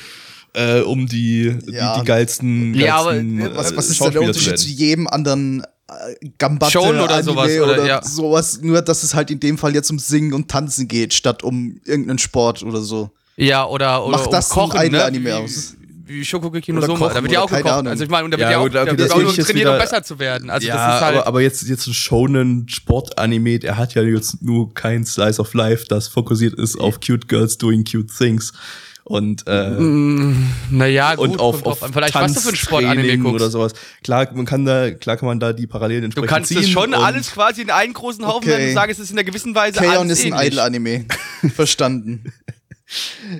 äh, um die, Ja. die, die geilsten, Ja, aber, geilsten äh, Was, was ist denn der zu Unterschied zu jedem anderen äh, Gambatte Schon oder Anime sowas, oder, oder- ja. sowas? Nur, dass es halt in dem Fall jetzt um Singen und Tanzen geht, statt um irgendeinen Sport oder so. Ja, oder, oder Macht das um Kochen, ein ne? Anime aus? Wie Shokugeki no Soma. Da wird ja auch gekocht. Ahnung. Also ich meine, und da wird Ja, ja, auch, da wird auch nur trainiert, um besser zu werden. Also ja, das ist halt. aber, aber jetzt, jetzt ein Shonen Sport-Anime, der hat ja jetzt nur kein Slice of Life, das fokussiert ist auf cute girls doing cute things. Und, äh, naja, gut, und auf, auf an. Vielleicht was du für ein Sportanime guckst. oder sowas. Klar, man kann da, klar kann man da die Parallelen Du entsprechend kannst ziehen. es schon alles quasi in einen großen Haufen Okay. werden und sagen, es ist in einer gewissen Weise Kaon alles ist ein. Idol-Anime. Verstanden.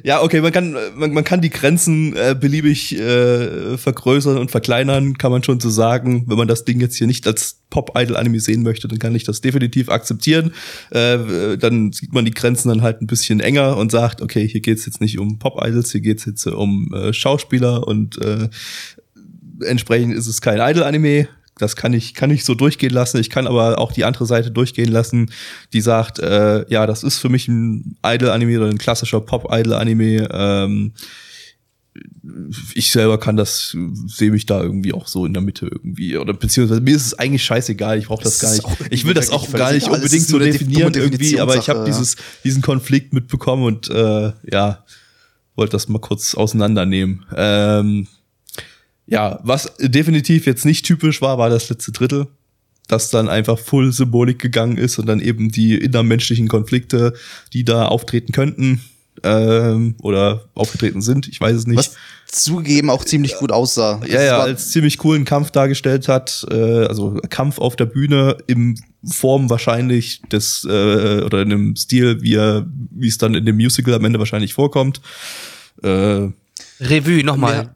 Ja, okay, man kann, man, man kann die Grenzen äh, beliebig äh, vergrößern und verkleinern, kann man schon so sagen. Wenn man das Ding jetzt hier nicht als Pop-Idol-Anime sehen möchte, dann kann ich das definitiv akzeptieren. Äh, dann sieht man die Grenzen dann halt ein bisschen enger und sagt, okay, hier geht's jetzt nicht um Pop-Idols, hier geht's jetzt um äh, Schauspieler und äh, entsprechend ist es kein Idol-Anime. Das kann ich, kann ich so durchgehen lassen. Ich kann aber auch die andere Seite durchgehen lassen, die sagt, äh, ja, das ist für mich ein Idol-Anime oder ein klassischer Pop-Idol-Anime. Ähm, ich selber kann das, sehe mich da irgendwie auch so in der Mitte irgendwie. Oder beziehungsweise mir ist es eigentlich scheißegal, ich brauche das Es gar nicht. Ich will das auch gar nicht unbedingt so definieren irgendwie, aber ich habe ja. dieses, diesen Konflikt mitbekommen und äh, ja, wollte das mal kurz auseinandernehmen. Ähm, ja, was definitiv jetzt nicht typisch war, war das letzte Drittel, dass dann einfach Full Symbolik gegangen ist und dann eben die innermenschlichen Konflikte, die da auftreten könnten ähm, oder aufgetreten sind, ich weiß es nicht. Was zugegeben auch ziemlich gut aussah. Ja, Es ja, war- als ziemlich coolen Kampf dargestellt hat, äh, also Kampf auf der Bühne im Form wahrscheinlich des äh, oder in einem Stil, wie er, wie es dann in dem Musical am Ende wahrscheinlich vorkommt. Äh, Revue, nochmal. Ja,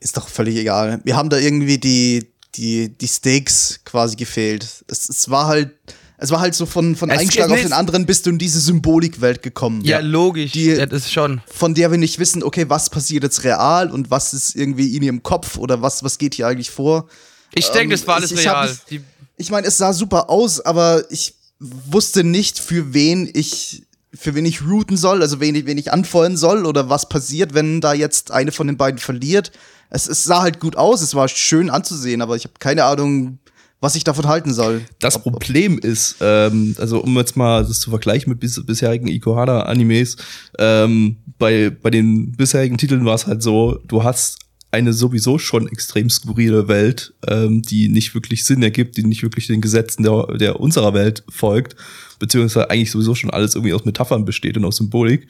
ist doch völlig egal. Wir haben da irgendwie die, die, die Stakes quasi gefehlt. Es, es war halt, es war halt so von, von einem Schlag auf den anderen bist du in diese Symbolikwelt gekommen. Ja, logisch. Die- ja, das ist schon. Von der wir nicht wissen, okay, was passiert jetzt real und was ist irgendwie in ihrem Kopf oder was, was geht hier eigentlich vor. Ich denke, das war alles Ähm, ich- real. nicht- Die, Ich meine, es sah super aus, aber ich wusste nicht, für wen ich, für wen ich routen soll, also wen ich, wen ich anfeuern soll oder was passiert, wenn da jetzt eine von den beiden verliert. Es, es sah halt gut aus, es war schön anzusehen, aber ich habe keine Ahnung, was ich davon halten soll. Das Problem ist, ähm, also um jetzt mal das zu vergleichen mit bis, bisherigen Ikohara-Animes, ähm, bei, bei den bisherigen Titeln war es halt so, du hast eine sowieso schon extrem skurrile Welt, ähm, die nicht wirklich Sinn ergibt, die nicht wirklich den Gesetzen der, der unserer Welt folgt, beziehungsweise eigentlich sowieso schon alles irgendwie aus Metaphern besteht und aus Symbolik.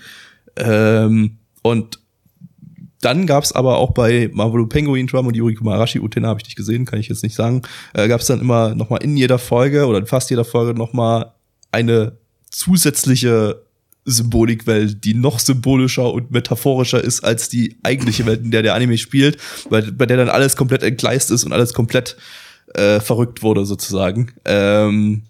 Ähm, und dann gab's aber auch bei Marvel Penguin Drum und Yuri Kumarashi, Utena habe ich nicht gesehen, kann ich jetzt nicht sagen, äh, gab's dann immer noch mal in jeder Folge oder in fast jeder Folge noch mal eine zusätzliche Symbolikwelt, die noch symbolischer und metaphorischer ist als die eigentliche Welt, in der der Anime spielt, bei, bei der dann alles komplett entgleist ist und alles komplett äh, verrückt wurde sozusagen. Ähm,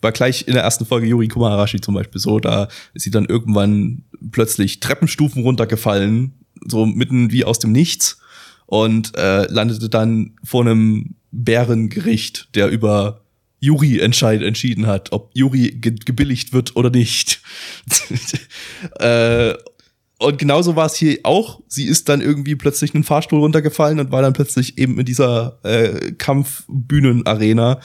war gleich in der ersten Folge Yuri Kumarashi zum Beispiel so, da ist sie dann irgendwann plötzlich Treppenstufen runtergefallen, so mitten wie aus dem Nichts und äh, landete dann vor einem Bärengericht, der über Yuri entscheid entschieden hat, ob Yuri ge gebilligt wird oder nicht. äh, und genauso war es hier auch. Sie ist dann irgendwie plötzlich einen Fahrstuhl runtergefallen und war dann plötzlich eben in dieser äh, Kampfbühnenarena.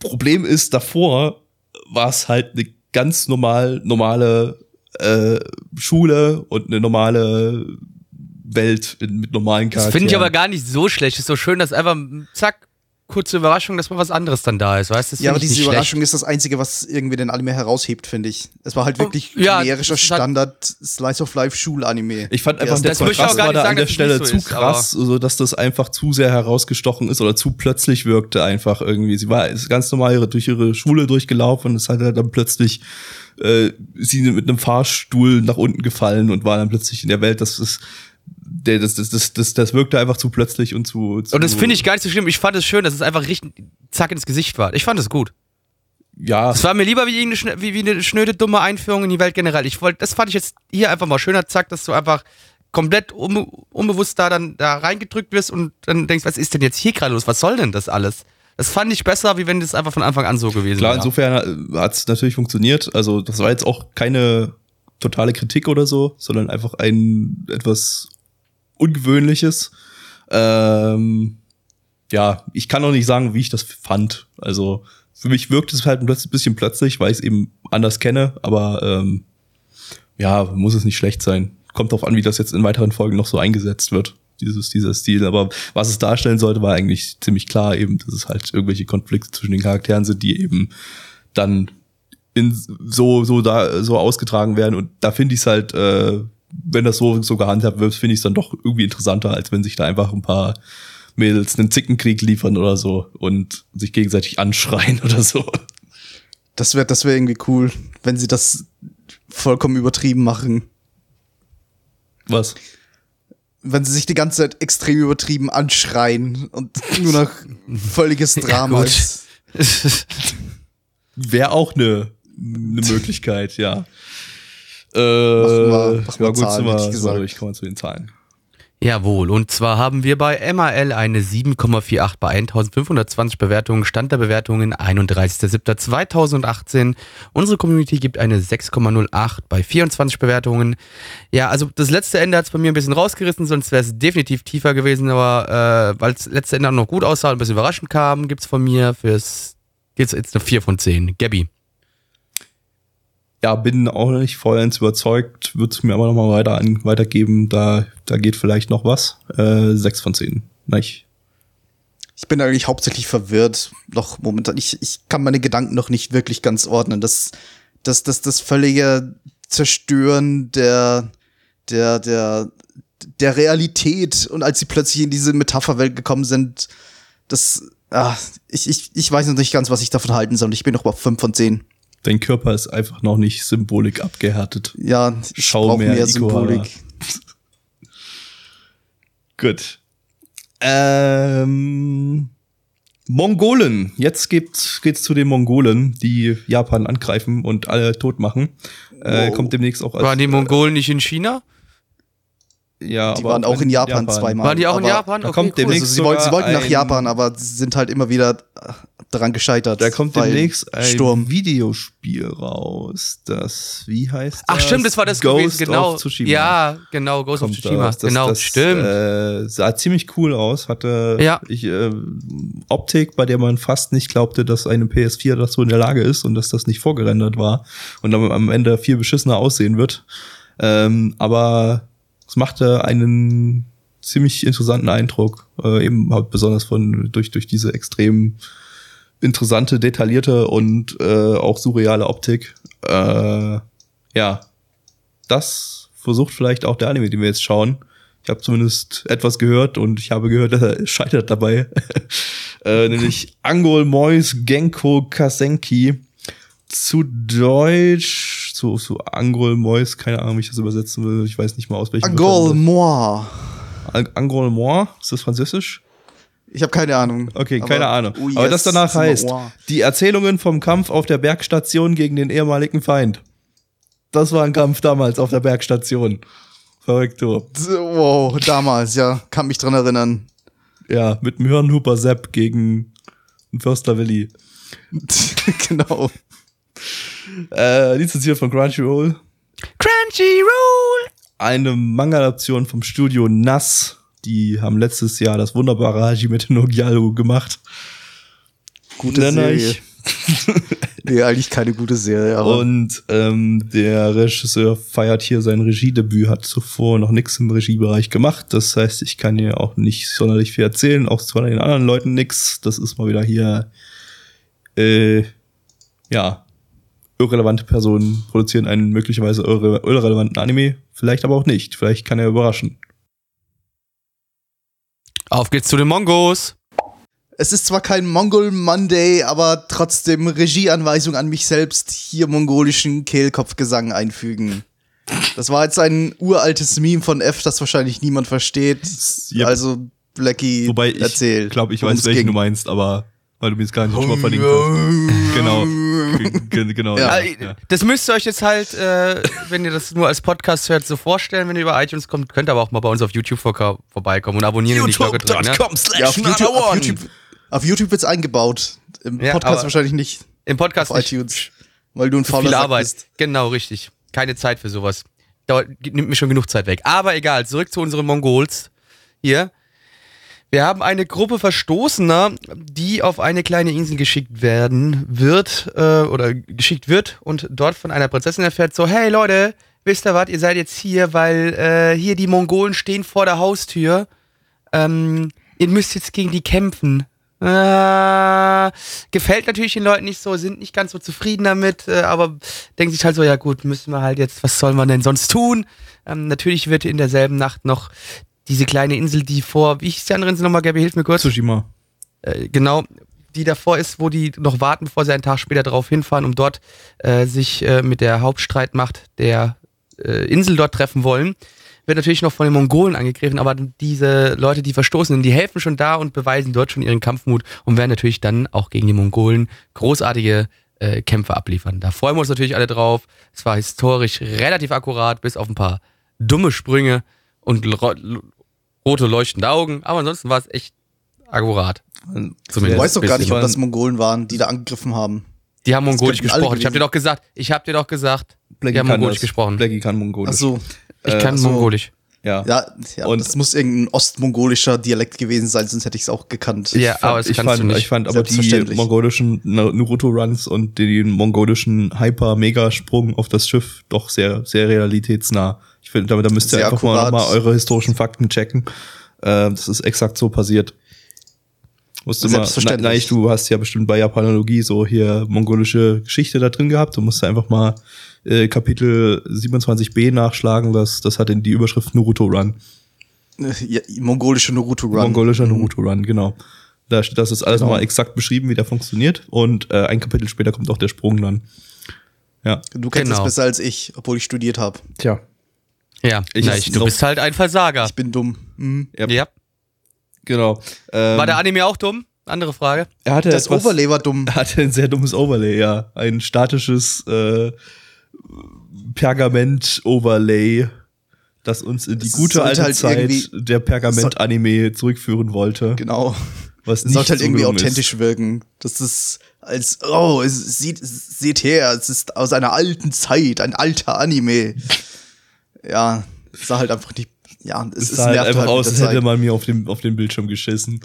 Problem ist, davor war es halt eine ganz normal, normale äh, Schule und eine normale Welt in, mit normalen das Charakteren. finde ich aber gar nicht so schlecht. Ist so schön, dass einfach, zack, kurze Überraschung, dass mal was anderes dann da ist, weißt du? Ja, aber diese nicht Überraschung ist das Einzige, was irgendwie den Anime heraushebt, finde ich. Es war halt wirklich Oh, ja, generischer Standard Slice of Life Schulanime. Ich fand einfach, der das Kontrast gar war da sagen, an der Stelle so zu ist, krass, so dass das einfach zu sehr herausgestochen ist oder zu plötzlich wirkte einfach irgendwie. Sie war ist ganz normal ihre, durch ihre Schule durchgelaufen und es hat halt dann plötzlich äh, sie mit einem Fahrstuhl nach unten gefallen und war dann plötzlich in der Welt. Das ist der, das, das, das, das, das wirkte einfach zu plötzlich und zu. zu Und das finde ich gar nicht so schlimm. Ich fand es schön, dass es einfach richtig zack ins Gesicht war. Ich fand es gut. Ja, Es war mir lieber wie, schn- wie, wie eine schnöde, dumme Einführung in die Welt generell. Ich wollte, das fand ich jetzt hier einfach mal schöner, zack, dass du einfach komplett unbe unbewusst da dann da reingedrückt wirst und dann denkst, was ist denn jetzt hier gerade los? Was soll denn das alles? Das fand ich besser, wie wenn das einfach von Anfang an so gewesen Klar, wäre. insofern hat es natürlich funktioniert. Also das war jetzt auch keine totale Kritik oder so, sondern einfach ein etwas Ungewöhnliches. Ähm, ja, ich kann auch nicht sagen, wie ich das fand. Also für mich wirkt es halt ein bisschen plötzlich, weil ich es eben anders kenne, aber ähm, ja, muss es nicht schlecht sein. Kommt drauf an, wie das jetzt in weiteren Folgen noch so eingesetzt wird, dieses, dieser Stil. Aber was es darstellen sollte, war eigentlich ziemlich klar eben, dass es halt irgendwelche Konflikte zwischen den Charakteren sind, die eben dann in so, so da, so ausgetragen werden. Und da finde ich es halt, äh, wenn das so, so gehandhabt wird, finde ich es dann doch irgendwie interessanter, als wenn sich da einfach ein paar Mädels einen Zickenkrieg liefern oder so und sich gegenseitig anschreien oder so. Das wäre das wär irgendwie cool, wenn sie das vollkommen übertrieben machen. Was? Wenn sie sich die ganze Zeit extrem übertrieben anschreien und nur noch völliges Drama Ja, ist. Wäre auch eine ne Möglichkeit, ja. Äh, wir- machen wir ja, gut, Zahlen, hätte ich kommen wir zu den Zahlen. Jawohl, und zwar haben wir bei MAL eine 7,48 bei 1520 Bewertungen, Stand der Bewertungen 31.07.2018. Unsere Community gibt eine 6,08 bei 24 Bewertungen. Ja, also das letzte Ende hat es bei mir ein bisschen rausgerissen, sonst wäre es definitiv tiefer gewesen, aber äh, weil das letzte Ende noch gut aussah und ein bisschen überraschend kam, gibt es von mir fürs geht's jetzt eine 4 von 10. Gabby. Ja, bin auch nicht vollends überzeugt, würde es mir aber nochmal weiter an, weitergeben. Da, da geht vielleicht noch was. Äh, 6 von 10. Nicht? Ich bin eigentlich hauptsächlich verwirrt. Noch momentan. Ich, ich kann meine Gedanken noch nicht wirklich ganz ordnen. Das, das, das, das völlige Zerstören der, der, der, der Realität und als sie plötzlich in diese Metapherwelt gekommen sind, das, ah, ich, ich, ich weiß noch nicht ganz, was ich davon halten soll. Ich bin noch bei 5 von 10. Dein Körper ist einfach noch nicht Symbolik abgehärtet. Ja, ich Schau mehr mehr. Symbolik. Gut. Ähm, Mongolen. Jetzt geht's, geht's zu den Mongolen, die Japan angreifen und alle tot machen. Äh, Wow. kommt demnächst auch als, Waren die Mongolen nicht in China? Ja, Die aber waren auch in Japan, zweimal. Waren die auch in Japan? da kommt Also demnächst sie, wollten, sie wollten nach Japan, aber sie sind halt immer wieder äh, daran gescheitert. Da kommt demnächst ein Sturm. Videospiel raus. Das, wie heißt das? Ach stimmt, das war das Ghost gewesen, genau. of Tsushima. Ja, genau, Ghost of kommt Tsushima. raus. Das, genau, das, stimmt. Äh, sah ziemlich cool aus. Hatte Ja. ich, äh, Optik, bei der man fast nicht glaubte, dass eine PS4 dazu in der Lage ist und dass das nicht vorgerendert war und dann am Ende viel beschissener aussehen wird. Ähm, aber es machte einen ziemlich interessanten Eindruck, äh, eben halt besonders von durch durch diese extrem interessante, detaillierte und äh, auch surreale Optik. Äh, ja, das versucht vielleicht auch der Anime, den wir jetzt schauen. Ich habe zumindest etwas gehört und ich habe gehört, dass er scheitert dabei. äh, nämlich Angol Mois Genko Kasenki. Zu Deutsch, zu, zu Angol Mois, keine Ahnung, wie ich das übersetzen will. Ich weiß nicht mal aus welchem. Angol Moi. Ang- Angol Mois, ist das französisch? Ich habe keine Ahnung. Okay, Aber- keine Ahnung. oh Aber yes, das danach heißt, Ohr. die Erzählungen vom Kampf auf der Bergstation gegen den ehemaligen Feind. Das war ein Kampf damals auf der Bergstation. Verrückt, du. Wow, damals, ja. Kann mich dran erinnern. Ja, mit dem Hirnhuper Sepp gegen den Förster Willi. genau. Äh, lizenziert von Crunchyroll. Crunchyroll! Eine Manga-Adaption vom Studio Nass. Die haben letztes Jahr das wunderbare Hajime no Gyaru gemacht. Gute Nenn Serie. Nee, eigentlich keine gute Serie, aber Und ähm, der Regisseur feiert hier sein Regiedebüt, hat zuvor noch nichts im Regiebereich gemacht. Das heißt, ich kann hier auch nicht sonderlich viel erzählen, auch zu den anderen Leuten nix. Das ist mal wieder hier, äh, ja, irrelevante Personen produzieren einen möglicherweise irre irrelevanten Anime. Vielleicht aber auch nicht. Vielleicht kann er überraschen. Auf geht's zu den Mongos. es ist zwar kein Mongol Monday, aber trotzdem Regieanweisung an mich selbst, hier mongolischen Kehlkopfgesang einfügen. Das war jetzt ein uraltes Meme von F, das wahrscheinlich niemand versteht. Yep. Also, Blackie, Wobei ich erzähl. glaube, ich weiß, welchen ging. du meinst, aber weil du mir jetzt gar nicht schon mal verlinkt hast. Genau. G- Genau. Ja. Äh, Das müsst ihr euch jetzt halt, äh, wenn ihr das nur als Podcast hört, so vorstellen, wenn ihr über iTunes kommt. Könnt aber auch mal bei uns auf YouTube vor vorbeikommen und abonnieren und die Glocke drücken. Ne? YouTube.com slash Ja, auf YouTube, auf. YouTube, auf YouTube wird's eingebaut. Im Ja, Podcast aber- wahrscheinlich nicht. Im Podcast Auf nicht. iTunes. Weil du ein fauler viel Arbeit. bist. Genau, richtig. Keine Zeit für sowas. dauert, nimmt mir schon genug Zeit weg. Aber egal, zurück zu unseren Mongols hier. Wir haben eine Gruppe Verstoßener, die auf eine kleine Insel geschickt werden wird äh, oder geschickt wird und dort von einer Prinzessin erfährt so, hey Leute, wisst ihr was, ihr seid jetzt hier, weil äh, hier die Mongolen stehen vor der Haustür. Ähm, ihr müsst jetzt gegen die kämpfen. Äh, gefällt natürlich den Leuten nicht so, sind nicht ganz so zufrieden damit, äh, aber denken sich halt so, ja gut, müssen wir halt jetzt, was sollen wir denn sonst tun? Ähm, natürlich wird in derselben Nacht noch diese kleine Insel, die vor, wie hieß die andere Insel nochmal, Gabi, hilf mir kurz. Tsushima. Äh, genau, die davor ist, wo die noch warten, bevor sie einen Tag später drauf hinfahren, um dort äh, sich äh, mit der Hauptstreitmacht der äh, Insel dort treffen wollen. Wird natürlich noch von den Mongolen angegriffen, aber diese Leute, die verstoßen sind, die helfen schon da und beweisen dort schon ihren Kampfmut und werden natürlich dann auch gegen die Mongolen großartige äh, Kämpfe abliefern. Da freuen wir uns natürlich alle drauf. Es war historisch relativ akkurat, bis auf ein paar dumme Sprünge und rote leuchtende Augen, aber ansonsten war es echt akkurat. Du weißt doch gar nicht, ob das Mongolen waren, die da angegriffen haben. Die haben Mongolisch gesprochen. Ich hab dir doch gesagt, ich hab dir doch gesagt, Blackie die haben kann Mongolisch das. gesprochen. Blackie kann Mongolisch. Ach so. Ich kann Ach so. Mongolisch. Ja. Ja, ja Und- das muss irgendein ostmongolischer Dialekt gewesen sein, sonst hätte ich es auch gekannt. Ja, aber das ich kannst fand, du nicht. ich fand aber die mongolischen Naruto-Runs und den mongolischen Hyper-Mega-Sprung auf das Schiff doch sehr, sehr realitätsnah. Ich finde, damit da müsst ihr Sehr einfach mal, akkurat. mal eure historischen Fakten checken. Äh, das ist exakt so passiert. Musst du mal, Selbstverständlich. na, nein, du hast ja bestimmt bei Japanologie so hier mongolische Geschichte da drin gehabt. Du musst einfach mal äh, Kapitel 27b nachschlagen. Das, das hat in die Überschrift Naruto Run. Ja, mongolische Naruto Run. Mongolischer Naruto Run, genau. Da steht, das ist alles Genau. nochmal exakt beschrieben, wie der funktioniert. Und äh, ein Kapitel später kommt auch der Sprung dann. Ja. Du kennst Genau. es besser als ich, obwohl ich studiert habe. Tja. Ja, Ich- na, ich, du bist halt ein Versager. Ich bin dumm. Mhm. Ja, Ja. genau. Ähm, War der Anime auch dumm? Andere Frage. er hatte Das etwas- Overlay war dumm. Er hatte ein sehr dummes Overlay, ja. Ein statisches äh, Pergament-Overlay, das uns in die Es gute alte halt Zeit der Pergament-Anime zurückführen wollte. Genau. Was Es nicht sollte halt irgendwie authentisch wirken. Das ist als, oh, es sieht, seht her, es ist aus einer alten Zeit, ein alter Anime. Ja, es sah halt einfach nicht, ja, es, sah halt einfach halt aus, als hätte man mir auf dem, auf den Bildschirm geschissen.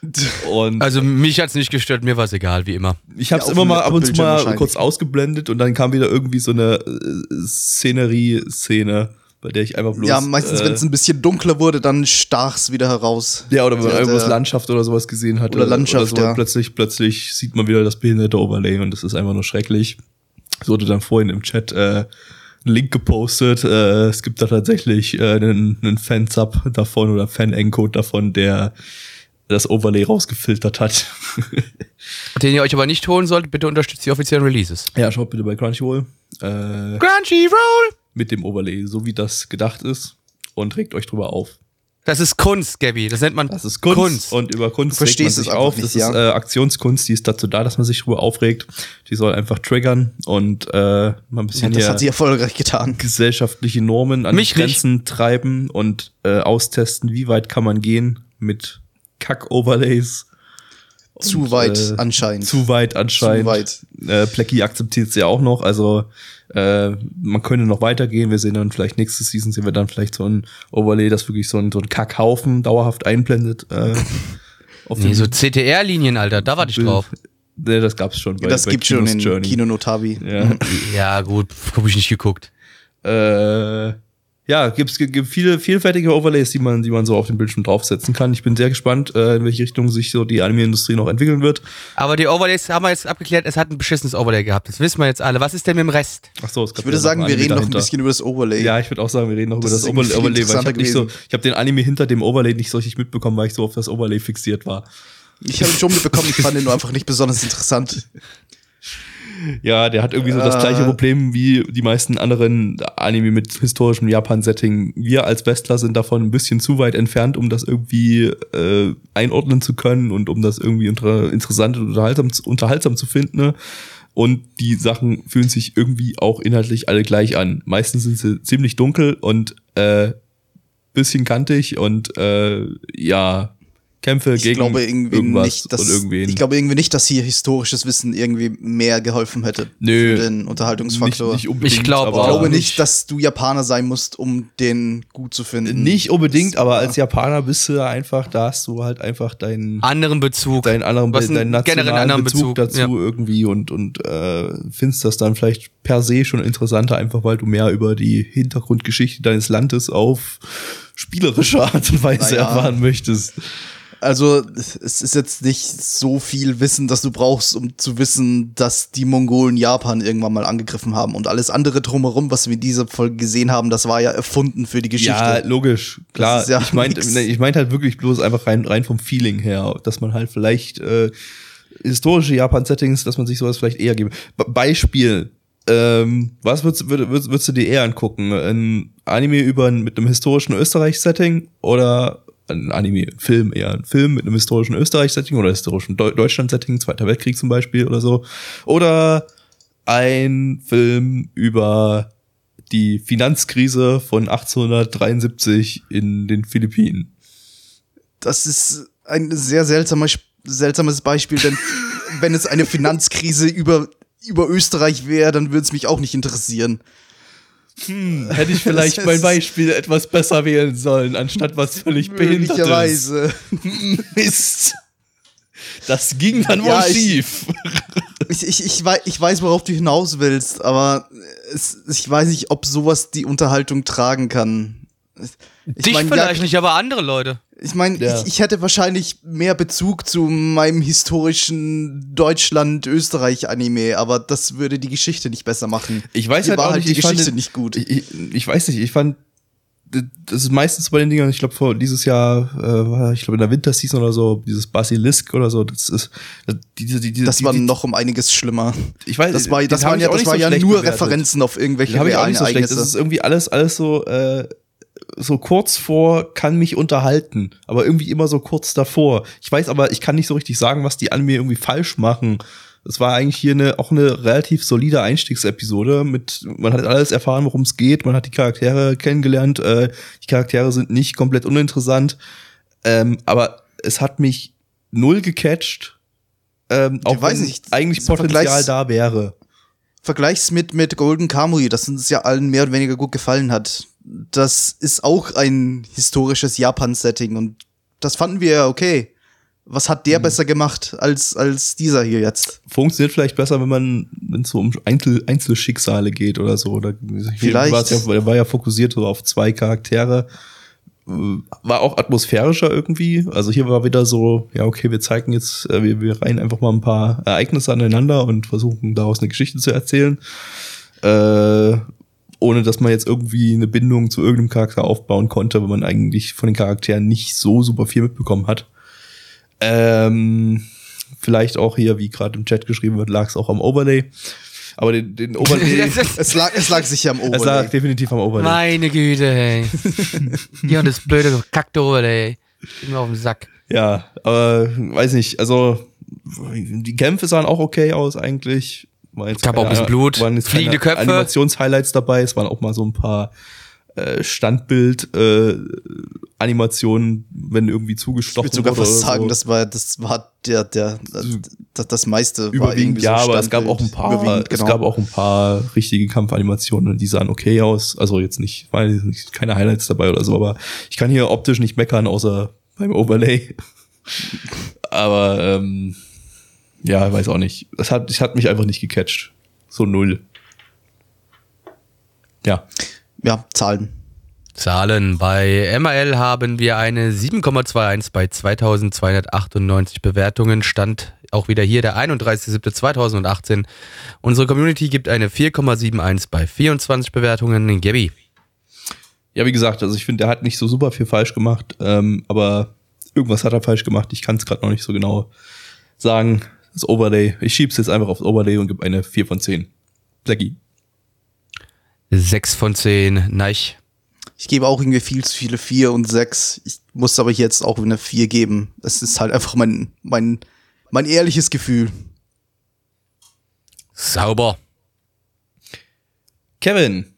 Und Also mich hat's nicht gestört, mir war's egal, wie immer. Ich habe es Ja, immer dem mal ab und zu mal kurz ausgeblendet und dann kam wieder irgendwie so eine äh, Szenerie-Szene, bei der ich einfach bloß. Ja, meistens, äh, wenn es ein bisschen dunkler wurde, dann stach's wieder heraus. ja, oder wenn man irgendwas Landschaft oder sowas gesehen hat. Oder Landschaft, so, ja. Plötzlich, plötzlich sieht man wieder das behinderte Overlay und das ist einfach nur schrecklich. Es wurde dann vorhin im Chat äh, Link gepostet. Äh, es gibt da tatsächlich äh, einen, einen Fansub davon oder Fan-Encode davon, der das Overlay rausgefiltert hat. Den ihr euch aber nicht holen solltet, bitte unterstützt die offiziellen Releases. ja, schaut bitte bei Crunchyroll. Äh, Crunchyroll! mit dem Overlay, so wie das gedacht ist und regt euch drüber auf. Das ist Kunst, Gabby. Das nennt man Das ist Kunst, und über Kunst Du regt man verstehst sich auf. nicht, das ja. ist äh, Aktionskunst, die ist dazu da, dass man sich drüber aufregt. Die soll einfach triggern und äh, mal ein bisschen das hier hat sie erfolgreich getan. gesellschaftliche Normen an Mich die Grenzen treiben und äh, austesten, wie weit kann man gehen mit Kack-Overlays. Zu Und, weit äh, anscheinend. Zu weit anscheinend. Zu weit. Äh, Plecky akzeptiert es ja auch noch. Also äh, man könnte noch weitergehen. Wir sehen dann vielleicht nächste Season sehen wir dann vielleicht so ein Overlay, das wirklich so ein, so ein Kackhaufen dauerhaft einblendet. Äh, auf Nee, so CTR-Linien, Alter, da warte ich drauf. Nee, das gab's schon bei, das bei gibt schon Kinos in Journey. Kino Notabi. Ja. Ja, gut, hab ich nicht geguckt. äh, ja, gibt's gibt, gibt viele vielfältige Overlays, die man, die man so auf dem Bildschirm draufsetzen kann. Ich bin sehr gespannt, äh, in welche Richtung sich so die Anime-Industrie noch entwickeln wird. Aber die Overlays haben wir jetzt abgeklärt, es hat ein beschissenes Overlay gehabt. Das wissen wir jetzt alle. Was ist denn mit dem Rest? Ach so, es gab Ich würde sagen, wir reden noch ein dahinter. bisschen über das Overlay. Ja, ich würde auch sagen, wir reden noch Das über das Overlay, weil ich habe nicht so, interessanter ich habe den Anime hinter dem Overlay nicht so richtig mitbekommen, weil ich so auf das Overlay fixiert war. Ich habe ihn schon mitbekommen, ich fand ihn nur einfach nicht besonders interessant. Ja, der hat irgendwie so das Äh. gleiche Problem wie die meisten anderen Anime mit historischem Japan-Setting. Wir als Westler sind davon ein bisschen zu weit entfernt, um das irgendwie äh, einordnen zu können und um das irgendwie inter interessant und unterhaltsam, zu- unterhaltsam zu finden. Ne? Und die Sachen fühlen sich irgendwie auch inhaltlich alle gleich an. Meistens sind sie ziemlich dunkel und äh, bisschen kantig und äh, ja, Kämpfe Ich gegen glaube irgendwie irgendwas nicht, dass, und irgendwen. ich glaube irgendwie nicht, dass hier historisches Wissen irgendwie mehr geholfen hätte Nö. für den Unterhaltungsfaktor. Nicht, nicht unbedingt, Ich glaub aber- ich glaube auch nicht, dass du Japaner sein musst, um den gut zu finden. Nicht unbedingt, Das- aber als Japaner bist du einfach, da hast du halt einfach deinen Anderen Bezug. deinen anderen, Was einen deinen nationalen anderen Bezug, Bezug, dazu ja. irgendwie und und äh, findest das dann vielleicht per se schon interessanter, einfach weil du mehr über die Hintergrundgeschichte deines Landes auf spielerische Art und Weise Naja. erfahren möchtest. Also, es ist jetzt nicht so viel Wissen, das du brauchst, um zu wissen, dass die Mongolen Japan irgendwann mal angegriffen haben. Und alles andere drumherum, was wir in dieser Folge gesehen haben, das war ja erfunden für die Geschichte. Ja, logisch, klar. ja ich meinte nix. ich meinte halt wirklich bloß einfach rein rein vom Feeling her, dass man halt vielleicht äh, historische Japan-Settings, dass man sich sowas vielleicht eher geben. Be Beispiel. Ähm, was würdest, würd, würdest, würdest du dir eher angucken? Ein Anime über mit einem historischen Österreich-Setting oder ein Anime, ein Film eher ein Film mit einem historischen Österreich-Setting oder historischen Deu Deutschland-Setting, Zweiter Weltkrieg zum Beispiel oder so. Oder ein Film über die Finanzkrise von 1873 in den Philippinen. Das ist ein sehr seltsamer, seltsames Beispiel, denn wenn es eine Finanzkrise über, über Österreich wäre, dann würde es mich auch nicht interessieren. Hätte ich vielleicht mein Beispiel etwas besser wählen sollen, anstatt was völlig behindertes. Mist. Das ging dann wohl Ja, ich- schief. Ich, ich, ich, wei- ich weiß, worauf du hinaus willst, aber es, ich weiß nicht, ob sowas die Unterhaltung tragen kann. Ich Dich mein, vielleicht ja, nicht, aber andere Leute. Ich meine, Ja. ich, ich hätte wahrscheinlich mehr Bezug zu meinem historischen Deutschland-Österreich-Anime, aber das würde die Geschichte nicht besser machen. Ich weiß halt war auch halt nicht, die ich fand Geschichte den- nicht gut. Ich, ich, ich weiß nicht, ich fand, das ist meistens bei den Dingern, ich glaube vor dieses Jahr, äh, ich glaube in der Winterseason oder so, dieses Basilisk oder so, das ist, diese, die, die, das die, war die, noch um einiges schlimmer. ich weiß, Das war, das waren ja, das war so ja nur bewertet. Referenzen auf irgendwelche realen so schlecht. Das Ereignisse. ist irgendwie alles, alles so, äh, so kurz vor kann mich unterhalten, aber irgendwie immer so kurz davor. Ich weiß aber, ich kann nicht so richtig sagen, was die Anime irgendwie falsch machen. Es war eigentlich hier eine, auch eine relativ solide Einstiegsepisode mit, man hat alles erfahren, worum es geht, man hat die Charaktere kennengelernt, äh, die Charaktere sind nicht komplett uninteressant, ähm, aber es hat mich null gecatcht, ähm, auch weiß wenn nicht, eigentlich Potenzial Vergleichs- da wäre. Vergleich's mit, mit Golden Kamui, das uns ja allen mehr oder weniger gut gefallen hat. Das ist auch ein historisches Japan-Setting und das fanden wir ja okay. Was hat Mhm. der besser gemacht als, als dieser hier jetzt? funktioniert vielleicht besser, wenn man, wenn es so um Einzel Einzelschicksale geht oder so. Oder Vielleicht. War, ja, der war ja fokussiert so auf zwei Charaktere. War auch atmosphärischer irgendwie. Also hier war wieder so, ja, okay, wir zeigen jetzt, äh, wir, wir reihen einfach mal ein paar Ereignisse aneinander und versuchen daraus eine Geschichte zu erzählen. Äh, ohne dass man jetzt irgendwie eine Bindung zu irgendeinem Charakter aufbauen konnte, weil man eigentlich von den Charakteren nicht so super viel mitbekommen hat. Ähm, vielleicht auch hier, wie gerade im Chat geschrieben wird, lag es auch am Overlay. Aber den, den Overlay, Es lag, es lag sicher am es lag Overlay. definitiv am Overlay. Meine Güte, ey. Ja, und das blöde gekackte Overlay. Mir auf den Sack. Ja, aber weiß nicht, also die Kämpfe sahen auch okay aus eigentlich. War jetzt Gab auch ein bisschen Blut, waren jetzt fliegende Köpfe. Animationshighlights dabei, es waren auch mal so ein paar äh, Standbild äh, Animationen, wenn irgendwie Ich zugestochen würde sogar fast oder sagen, so. das war, das war der, der, das, das meiste. war überwiegend irgendwie so ja, aber es gab auch ein paar, Überwiegend, es genau. gab auch ein paar richtige Kampfanimationen und die sahen okay aus. Also jetzt nicht, war jetzt nicht keine Highlights dabei oder so, aber ich kann hier optisch nicht meckern, außer beim Overlay. aber ähm, ja, weiß auch nicht. Es hat, es hat mich einfach nicht gecatcht. So null. Ja. Ja, Zahlen. Zahlen. Bei MRL haben wir eine 7,21 bei 2298 Bewertungen. Stand auch wieder hier der 31.07.2018. Unsere Community gibt eine 4,71 bei 24 Bewertungen. Gabby. Ja, wie gesagt, also ich finde, der hat nicht so super viel falsch gemacht, ähm, aber irgendwas hat er falsch gemacht. Ich kann es gerade noch nicht so genau sagen. Das Overlay, ich schieb's jetzt einfach aufs Overlay und gebe eine 4 von 10. Blackie. 6 von 10. Neich. Ich gebe auch irgendwie viel zu viele 4 und 6. Ich muss aber jetzt auch eine 4 geben. Es ist halt einfach mein, mein, mein ehrliches Gefühl. Sauber. Kevin,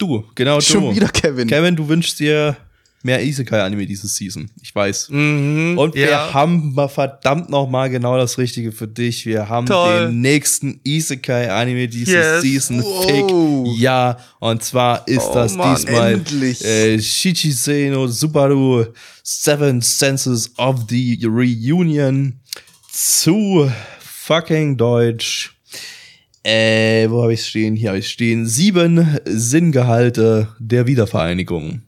du, genau Schon du. wieder Kevin. Kevin, du wünschst dir mehr Isekai-Anime diese Season. Ich weiß. Mhm, Und wir ja. haben mal verdammt noch mal genau das Richtige für dich. Wir haben Toll. den nächsten Isekai-Anime diese Yes. Season. Wow. Fick. Ja, und zwar ist Oh das Mann, diesmal endlich. äh, Shichisei no Subaru Seven Senses of the Reunion zu fucking Deutsch. Äh, wo habe ich stehen? Hier habe ich stehen. Sieben Sinngehalte der Wiedervereinigung.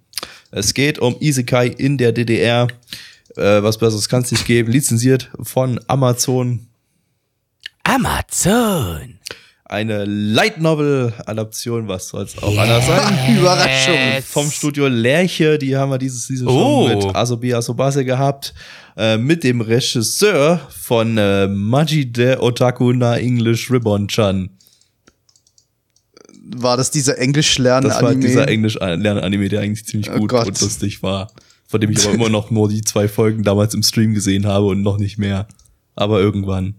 Es geht um Isekai in der DDR. Äh, was besseres kann es nicht geben. Lizenziert von Amazon. Amazon. Eine Light Novel Adaption, was soll's auch anders sein. Überraschung. Yes. Vom Studio Lerche, die haben wir dieses Season Oh. schon mit Asobi Asobase gehabt. Äh, mit dem Regisseur von äh, Majide Otaku na English Ribbon Chan. War das dieser Englisch-Lernen-Anime? Das war dieser Englisch-Lern-Anime, der eigentlich ziemlich Oh gut Gott. und lustig war. Von dem ich aber immer noch nur die zwei Folgen damals im Stream gesehen habe und noch nicht mehr. Aber irgendwann.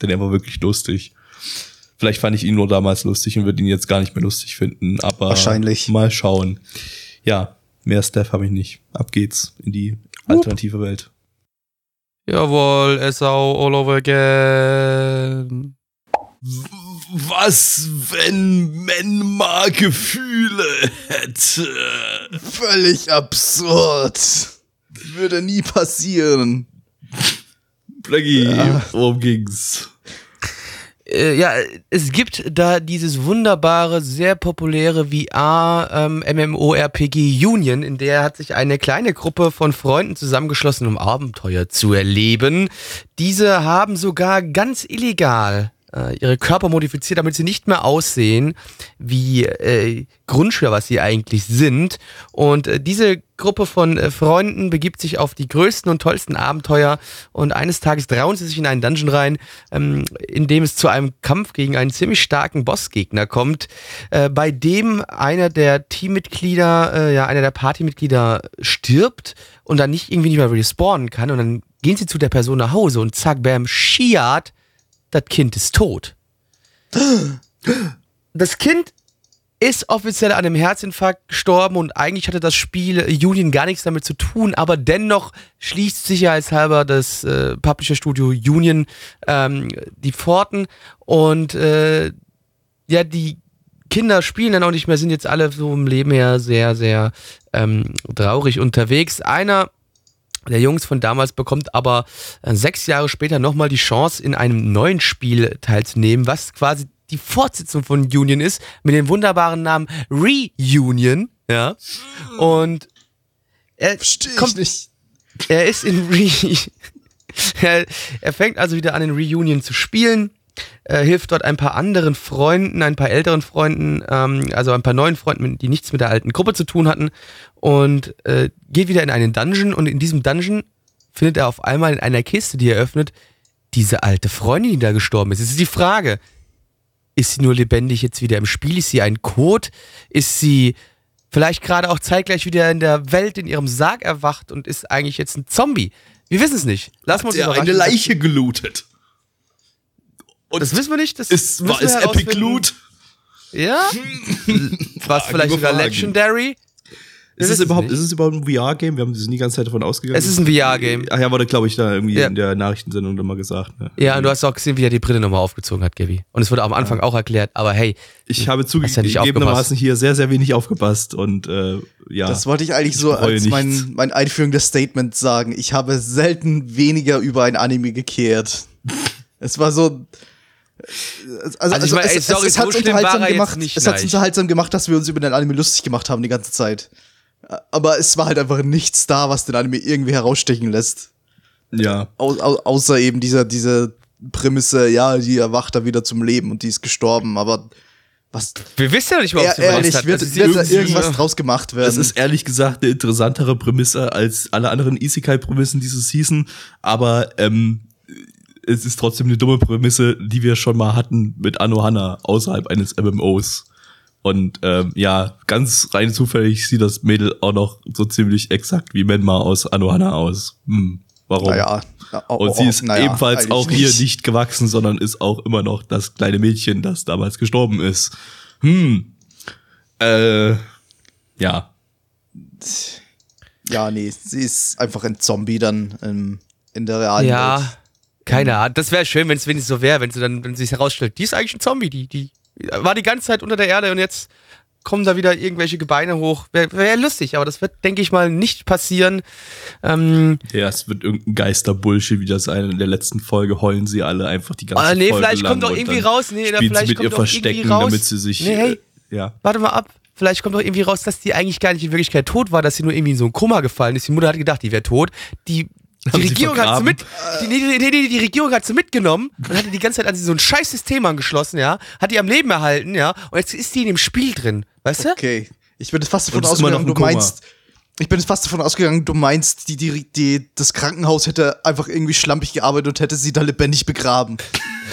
Denn er war wirklich lustig. Vielleicht fand ich ihn nur damals lustig und würde ihn jetzt gar nicht mehr lustig finden, aber Wahrscheinlich. mal schauen. Ja, mehr Steph habe ich nicht. Ab geht's in die alternative Welt. Jawohl, Essau all over again. Was, wenn Men Gefühle hätte? Völlig absurd. Würde nie passieren. Blackie, worum ging's? Äh, ja, es gibt da dieses wunderbare, sehr populäre VR-MMORPG Union, in der hat sich eine kleine Gruppe von Freunden zusammengeschlossen, um Abenteuer zu erleben. Diese haben sogar ganz illegal äh, ihre Körper modifiziert, damit sie nicht mehr aussehen wie äh, Grundschüler, was sie eigentlich sind. Und äh, diese Gruppe von äh, Freunden begibt sich auf die größten und tollsten Abenteuer und eines Tages trauen sie sich in einen Dungeon rein, ähm, in dem es zu einem Kampf gegen einen ziemlich starken Bossgegner kommt, äh, bei dem einer der Teammitglieder, äh, ja, einer der Partymitglieder stirbt und dann nicht irgendwie nicht mehr respawnen kann und dann gehen sie zu der Person nach Hause und zack, bam, Shiat, das Kind ist tot. Das Kind ist offiziell an einem Herzinfarkt gestorben und eigentlich hatte das Spiel Union gar nichts damit zu tun, aber dennoch schließt sicherheitshalber das äh, Publisher-Studio Union ähm, die Pforten und äh, ja, die Kinder spielen dann auch nicht mehr, sind jetzt alle so im Leben her sehr, sehr ähm, traurig unterwegs. Einer der Jungs von damals bekommt aber äh, sechs Jahre später nochmal die Chance, in einem neuen Spiel teilzunehmen, was quasi die Fortsetzung von Union ist, mit dem wunderbaren Namen Reunion, ja. Und er kommt, nicht. er ist in Re er, er fängt also wieder an, in Reunion zu spielen. Er hilft dort ein paar anderen Freunden, ein paar älteren Freunden, ähm, also ein paar neuen Freunden, die nichts mit der alten Gruppe zu tun hatten. Und äh, geht wieder in einen Dungeon. Und in diesem Dungeon findet er auf einmal in einer Kiste, die er öffnet, diese alte Freundin, die da gestorben ist. Es ist die Frage, ist sie nur lebendig jetzt wieder im Spiel? Ist sie ein Code? Ist sie vielleicht gerade auch zeitgleich wieder in der Welt in ihrem Sarg erwacht und ist eigentlich jetzt ein Zombie? Wir wissen es nicht. Wir uns überraschen. eine Leiche gelootet. Und Das wissen wir nicht. Das ist, war es Epic. Loot? Ja? War es vielleicht sogar. Legendary? Ist es, überhaupt, ist es überhaupt ein VR-Game? Wir haben sind die ganze Zeit davon ausgegangen. Es ist ein VR-Game. Ach ja, wurde, glaube ich, da irgendwie Ja. in der Nachrichtensendung dann mal gesagt. Ne? Ja, und du hast auch gesehen, wie er die Brille nochmal aufgezogen hat, Gaby. Und es wurde am Anfang auch erklärt, aber hey, Ich habe Hast ja zugegebenermaßen hier sehr, sehr wenig aufgepasst und äh, ja. Das wollte ich eigentlich so als mein, mein einführendes Statement sagen. Ich habe selten weniger über ein Anime gekehrt. es war so. Also, Also ich meine, ey, es, sorry, es, es so hat's schlimm war unterhaltsam er gemacht. nicht, es hat unterhaltsam gemacht, dass wir uns über den Anime lustig gemacht haben die ganze Zeit. Aber es war halt einfach nichts da, was den Anime irgendwie herausstechen lässt. ja. Au, au, außer eben dieser, diese Prämisse, ja, die erwacht da wieder zum Leben und die ist gestorben. Aber was wir wissen ja nicht mal, ob überlebt ehrlich, hat. wird, Das ist wird da irgendwas draus gemacht werden? Das ist ehrlich gesagt eine interessantere Prämisse als alle anderen Isekai-Prämissen dieses Season, aber ähm, es ist trotzdem eine dumme Prämisse, die wir schon mal hatten mit Anohana außerhalb eines MMOs. Und ähm, ja, ganz rein zufällig sieht das Mädel auch noch so ziemlich exakt wie Menma aus Anohana aus. Hm, warum? Naja. Und sie ist naja, ebenfalls auch hier nicht gewachsen, sondern ist auch immer noch das kleine Mädchen, das damals gestorben ist. Hm. Äh, ja. Ja, nee, sie ist einfach ein Zombie dann ähm, in der realen Ja, Welt. Keine Ahnung. Das wäre schön, wenn es wenigstens so wäre, wenn sie dann, wenn sich herausstellt, die ist eigentlich ein Zombie, die, die war die ganze Zeit unter der Erde und jetzt kommen da wieder irgendwelche Gebeine hoch. Wäre wär lustig, aber das wird, denke ich mal, nicht passieren. Ähm, Ja, es wird irgendein Geisterbullshit wieder sein. In der letzten Folge heulen sie alle einfach die ganze ah, nee, Folge vielleicht kommt doch irgendwie raus. Nee, spielt vielleicht sie mit kommt ihr Verstecken, raus. damit sie sich. Nee, hey, äh, ja. warte mal ab. Vielleicht kommt doch irgendwie raus, dass die eigentlich gar nicht in Wirklichkeit tot war, dass sie nur irgendwie in so ein Koma gefallen ist. Die Mutter hat gedacht, die wäre tot. Die, die Regierung hat sie mit, die, nee, nee, nee, die Regierung hat sie mitgenommen und hatte die ganze Zeit an sie so ein scheiß System angeschlossen, ja, hat die am Leben erhalten, ja, und jetzt ist die in dem Spiel drin, weißt du? Okay. Ich bin jetzt fast davon ausgegangen, du meinst. Ich bin jetzt fast davon ausgegangen, du meinst, die, die, die, das Krankenhaus hätte einfach irgendwie schlampig gearbeitet und hätte sie da lebendig begraben.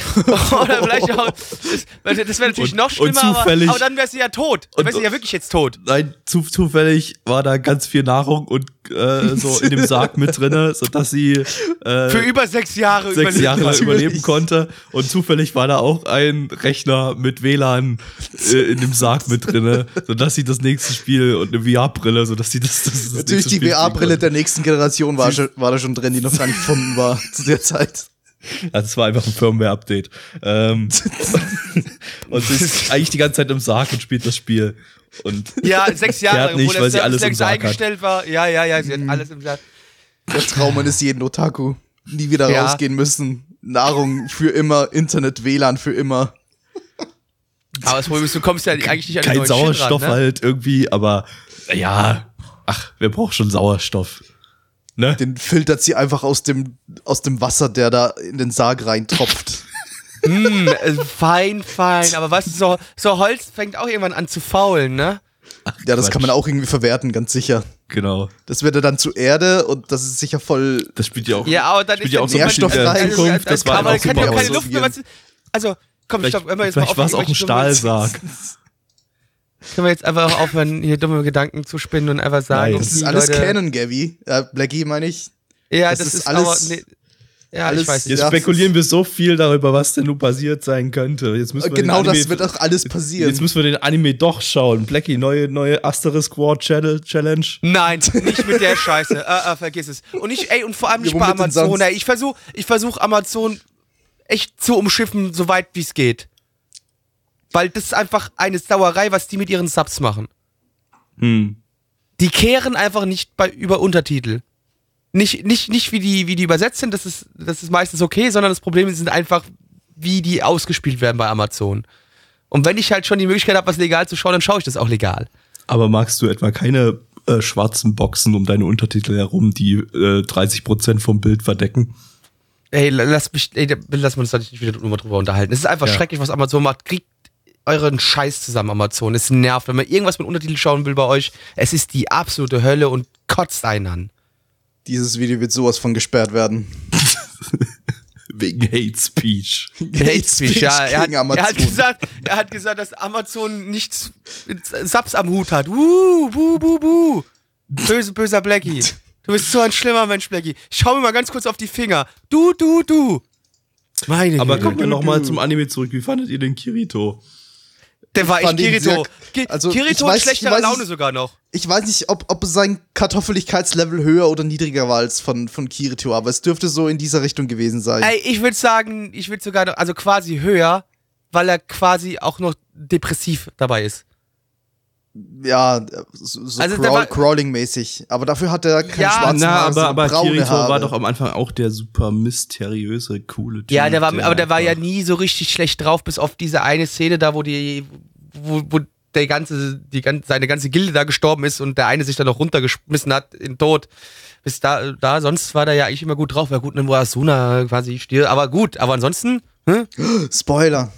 Oder vielleicht auch, das, das wäre natürlich Und- noch schlimmer, aber, zufällig- aber dann wäre sie ja tot. Dann wäre sie ja wirklich jetzt tot. Nein, zu, zufällig war da ganz viel Nahrung und äh, so in dem Sarg mit drinne, sodass sie äh, Für über sechs Jahre sechs überleben Jahre überleben konnte. Und zufällig war da auch ein Rechner mit WLAN äh, in dem Sarg mit drinne, sodass sie das nächste Spiel und eine VR-Brille, sodass sie das, das, das Natürlich nächste die VR-Brille der nächsten Generation war, schon, war da schon drin, die noch gar nicht gefunden war zu der Zeit. Also es war einfach ein Firmware-Update. Ähm, und sie ist eigentlich die ganze Zeit im Sarg und spielt das Spiel. Und Ja, sechs Jahre, Fährt nicht, weil sie alles im Sarg hat. eingestellt war. Ja, ja, ja, sie hat alles im Sarg. Der Traum eines jeden Otaku. Nie wieder Ja. rausgehen müssen. Nahrung für immer, Internet, WLAN für immer. Aber das Problem ist, du kommst ja eigentlich nicht an den kein neuen Sauerstoff ran, ne? halt irgendwie, aber ja, ach, wer braucht schon Sauerstoff? Ne? Den filtert sie einfach aus dem, aus dem Wasser, der da in den Sarg reintropft. Hm, äh, fein, fein. Aber weißt du, so, so Holz fängt auch irgendwann an zu faulen, ne? Ja, das Quatsch. kann man auch irgendwie verwerten, ganz sicher. Genau. Das wird ja dann zu Erde und das ist sicher voll. Das spielt ja auch. Ja, aber dann spielt ist ja auch so ein bisschen in der nährstoffreich. Zukunft. Das war aber auch dann kann ja super keine. Luft mehr. Was, also, komm, Vielleicht, stopp, wenn wir jetzt mal vielleicht war es auch ein Stahlsarg. Können wir jetzt einfach aufhören, hier dumme Gedanken zu spinnen und einfach sagen, Nein. Das ist alles Leute, Canon, Gabby. Äh, Blackie, meine ich. Ja, das das, ist ist, alles- aber, nee, ja, alles- ich weiß nicht. Jetzt spekulieren wir so viel darüber, was denn nun passiert sein könnte. Jetzt müssen wir Genau den Anime, das wird auch alles passieren. Jetzt müssen wir den Anime doch schauen. Blackie, neue, neue Asterisk War Channel- Challenge. Nein, nicht mit der Scheiße. äh, äh, vergiss es. Und ich, ey, und vor allem nicht Ja, bei Amazon. Ey. Ich versuche ich versuch Amazon echt zu umschiffen, so weit wie es geht. Weil das ist einfach eine Sauerei, was die mit ihren Subs machen. Hm. Die kehren einfach nicht bei, über Untertitel. Nicht, nicht, nicht wie, die, wie die übersetzt sind, das ist, das ist meistens okay, sondern das Problem sind einfach, wie die ausgespielt werden bei Amazon. Und wenn ich halt schon die Möglichkeit habe, was legal zu schauen, dann schaue ich das auch legal. Aber magst du etwa keine äh, schwarzen Boxen um deine Untertitel herum, die äh, 30% vom Bild verdecken? Ey, la- lass mich, ey, lass uns da nicht wieder drüber unterhalten. Es ist einfach Ja. schrecklich, was Amazon macht. Kriegt euren Scheiß zusammen, Amazon. Es nervt, wenn man irgendwas mit Untertitel schauen will bei euch. Es ist die absolute Hölle und kotzt einen an. Dieses Video wird sowas von gesperrt werden. Wegen Hate Speech. Hate Speech, ja. Er hat, gegen er, hat Amazon. gesagt, er hat gesagt, dass Amazon nichts mit Subs am Hut hat. Uh, buh, buh, buh. Böse, böser Blackie. Du bist so ein schlimmer Mensch, Blackie. Schau mir mal ganz kurz auf die Finger. Du, du, du. Meine Aber Güte. kommen wir nochmal zum Anime zurück. Wie fandet ihr den Kirito? Der war echt Kirito. sehr- also, ich Kirito weiß- in weiß Laune nicht- sogar noch. Ich weiß nicht, ob, ob sein Kartoffeligkeitslevel höher oder niedriger war als von, von Kirito, aber es dürfte so in dieser Richtung gewesen sein. Ey, ich würde sagen, ich würde sogar noch, also quasi höher, weil er quasi auch noch depressiv dabei ist. Ja, so, so Also, der Crawl, war- Crawling-mäßig. Aber dafür hat er keine Ja, schwarzen Na, Haare, aber, aber braune Kirito Haare. war doch am Anfang auch der super mysteriöse, coole Typ. Ja, der war, aber der war ja nie so richtig schlecht drauf, bis auf diese eine Szene da, wo die, wo, wo der ganze, die ganze, seine ganze Gilde da gestorben ist und der eine sich dann noch runtergeschmissen hat in Tod. Bis da, da, sonst war der ja eigentlich immer gut drauf. War gut, dann wo Asuna quasi stirbt. Aber gut, aber ansonsten, hm? Spoiler.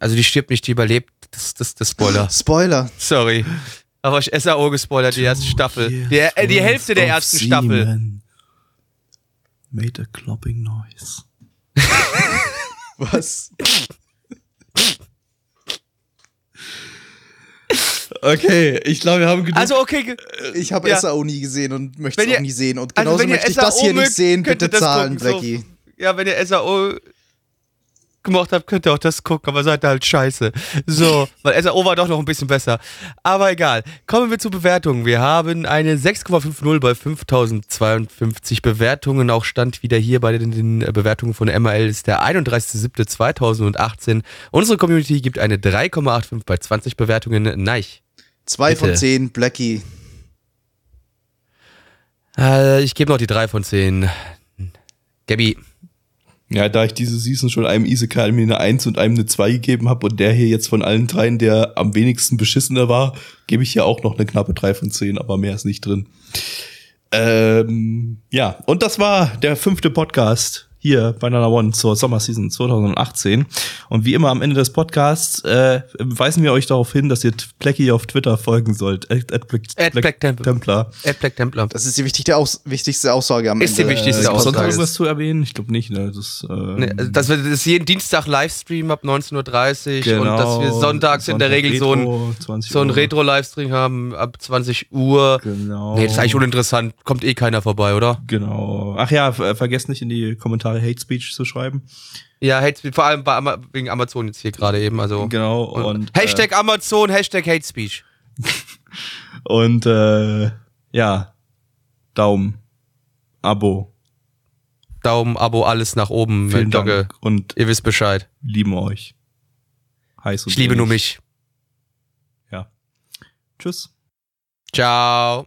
Also die stirbt nicht, die überlebt. Das, das, das Spoiler. Spoiler. Sorry. Aber ich SAO gespoilert, die erste Staffel. Die, äh, die Hälfte der ersten Staffel. Made a clopping noise. Was? Okay, ich glaube, wir haben genug. Also okay, Ich habe Ja. SAO nie gesehen und möchte es auch ihr- nie sehen. Und also genauso wenn ihr möchte ich das hier mögt, nicht sehen. Bitte zahlen, gucken, so. Blackie. ja, wenn ihr SAO gemocht habt, könnt ihr auch das gucken, aber seid halt scheiße. So, weil SAO war doch noch ein bisschen besser. Aber egal. Kommen wir zur Bewertung. Wir haben eine 6,50 bei 5052 Bewertungen. Auch stand wieder hier bei den Bewertungen von MAL ist der 31.07.2018. Unsere Community gibt eine 3,85 bei 20 Bewertungen. Zwei Bitte. von zehn, Blackie. Äh, ich gebe noch die 3 von 10. Gabby. Ja, da ich diese Season schon einem Isekai eine 1 und einem eine 2 gegeben habe und der hier jetzt von allen dreien der am wenigsten beschissener war, gebe ich hier auch noch eine knappe 3 von 10, aber mehr ist nicht drin. Ähm, ja, und das war der fünfte Podcast hier bei Nana One zur Sommerseason 2018. Und wie immer am Ende des Podcasts äh, weisen wir euch darauf hin, dass ihr Plecky auf Twitter folgen sollt. At, at Black, At Black Templar. Templar. Ed Black Templar. Das ist die wichtigste, Aus wichtigste Aussage am Ist Ende. die wichtigste Äh, sonst Podcasts. irgendwas zu erwähnen? Ich glaube nicht. Ne? Das, äh, Nee, also, dass wir das jeden Dienstag Livestream ab 19.30 Uhr und dass wir sonntags in der Regel so ein, Retro, 20 so ein. Retro-Livestream haben ab 20 Uhr. Genau. Nee, das ist eigentlich uninteressant. Kommt eh keiner vorbei, oder? Genau. Ach ja, ver- vergesst nicht in die Kommentare Hate Speech zu schreiben. Ja, Hate Speech, vor allem bei wegen Amazon jetzt hier gerade eben. Also Genau. Und, Hashtag Amazon, Hashtag Hate Speech. Äh, und äh, ja, Daumen, Abo, Daumen, Abo, alles nach oben. vielen. Dank und Ihr wisst Bescheid. lieben euch. Heiß und Ich liebe nur mich. Ja. Tschüss. Ciao.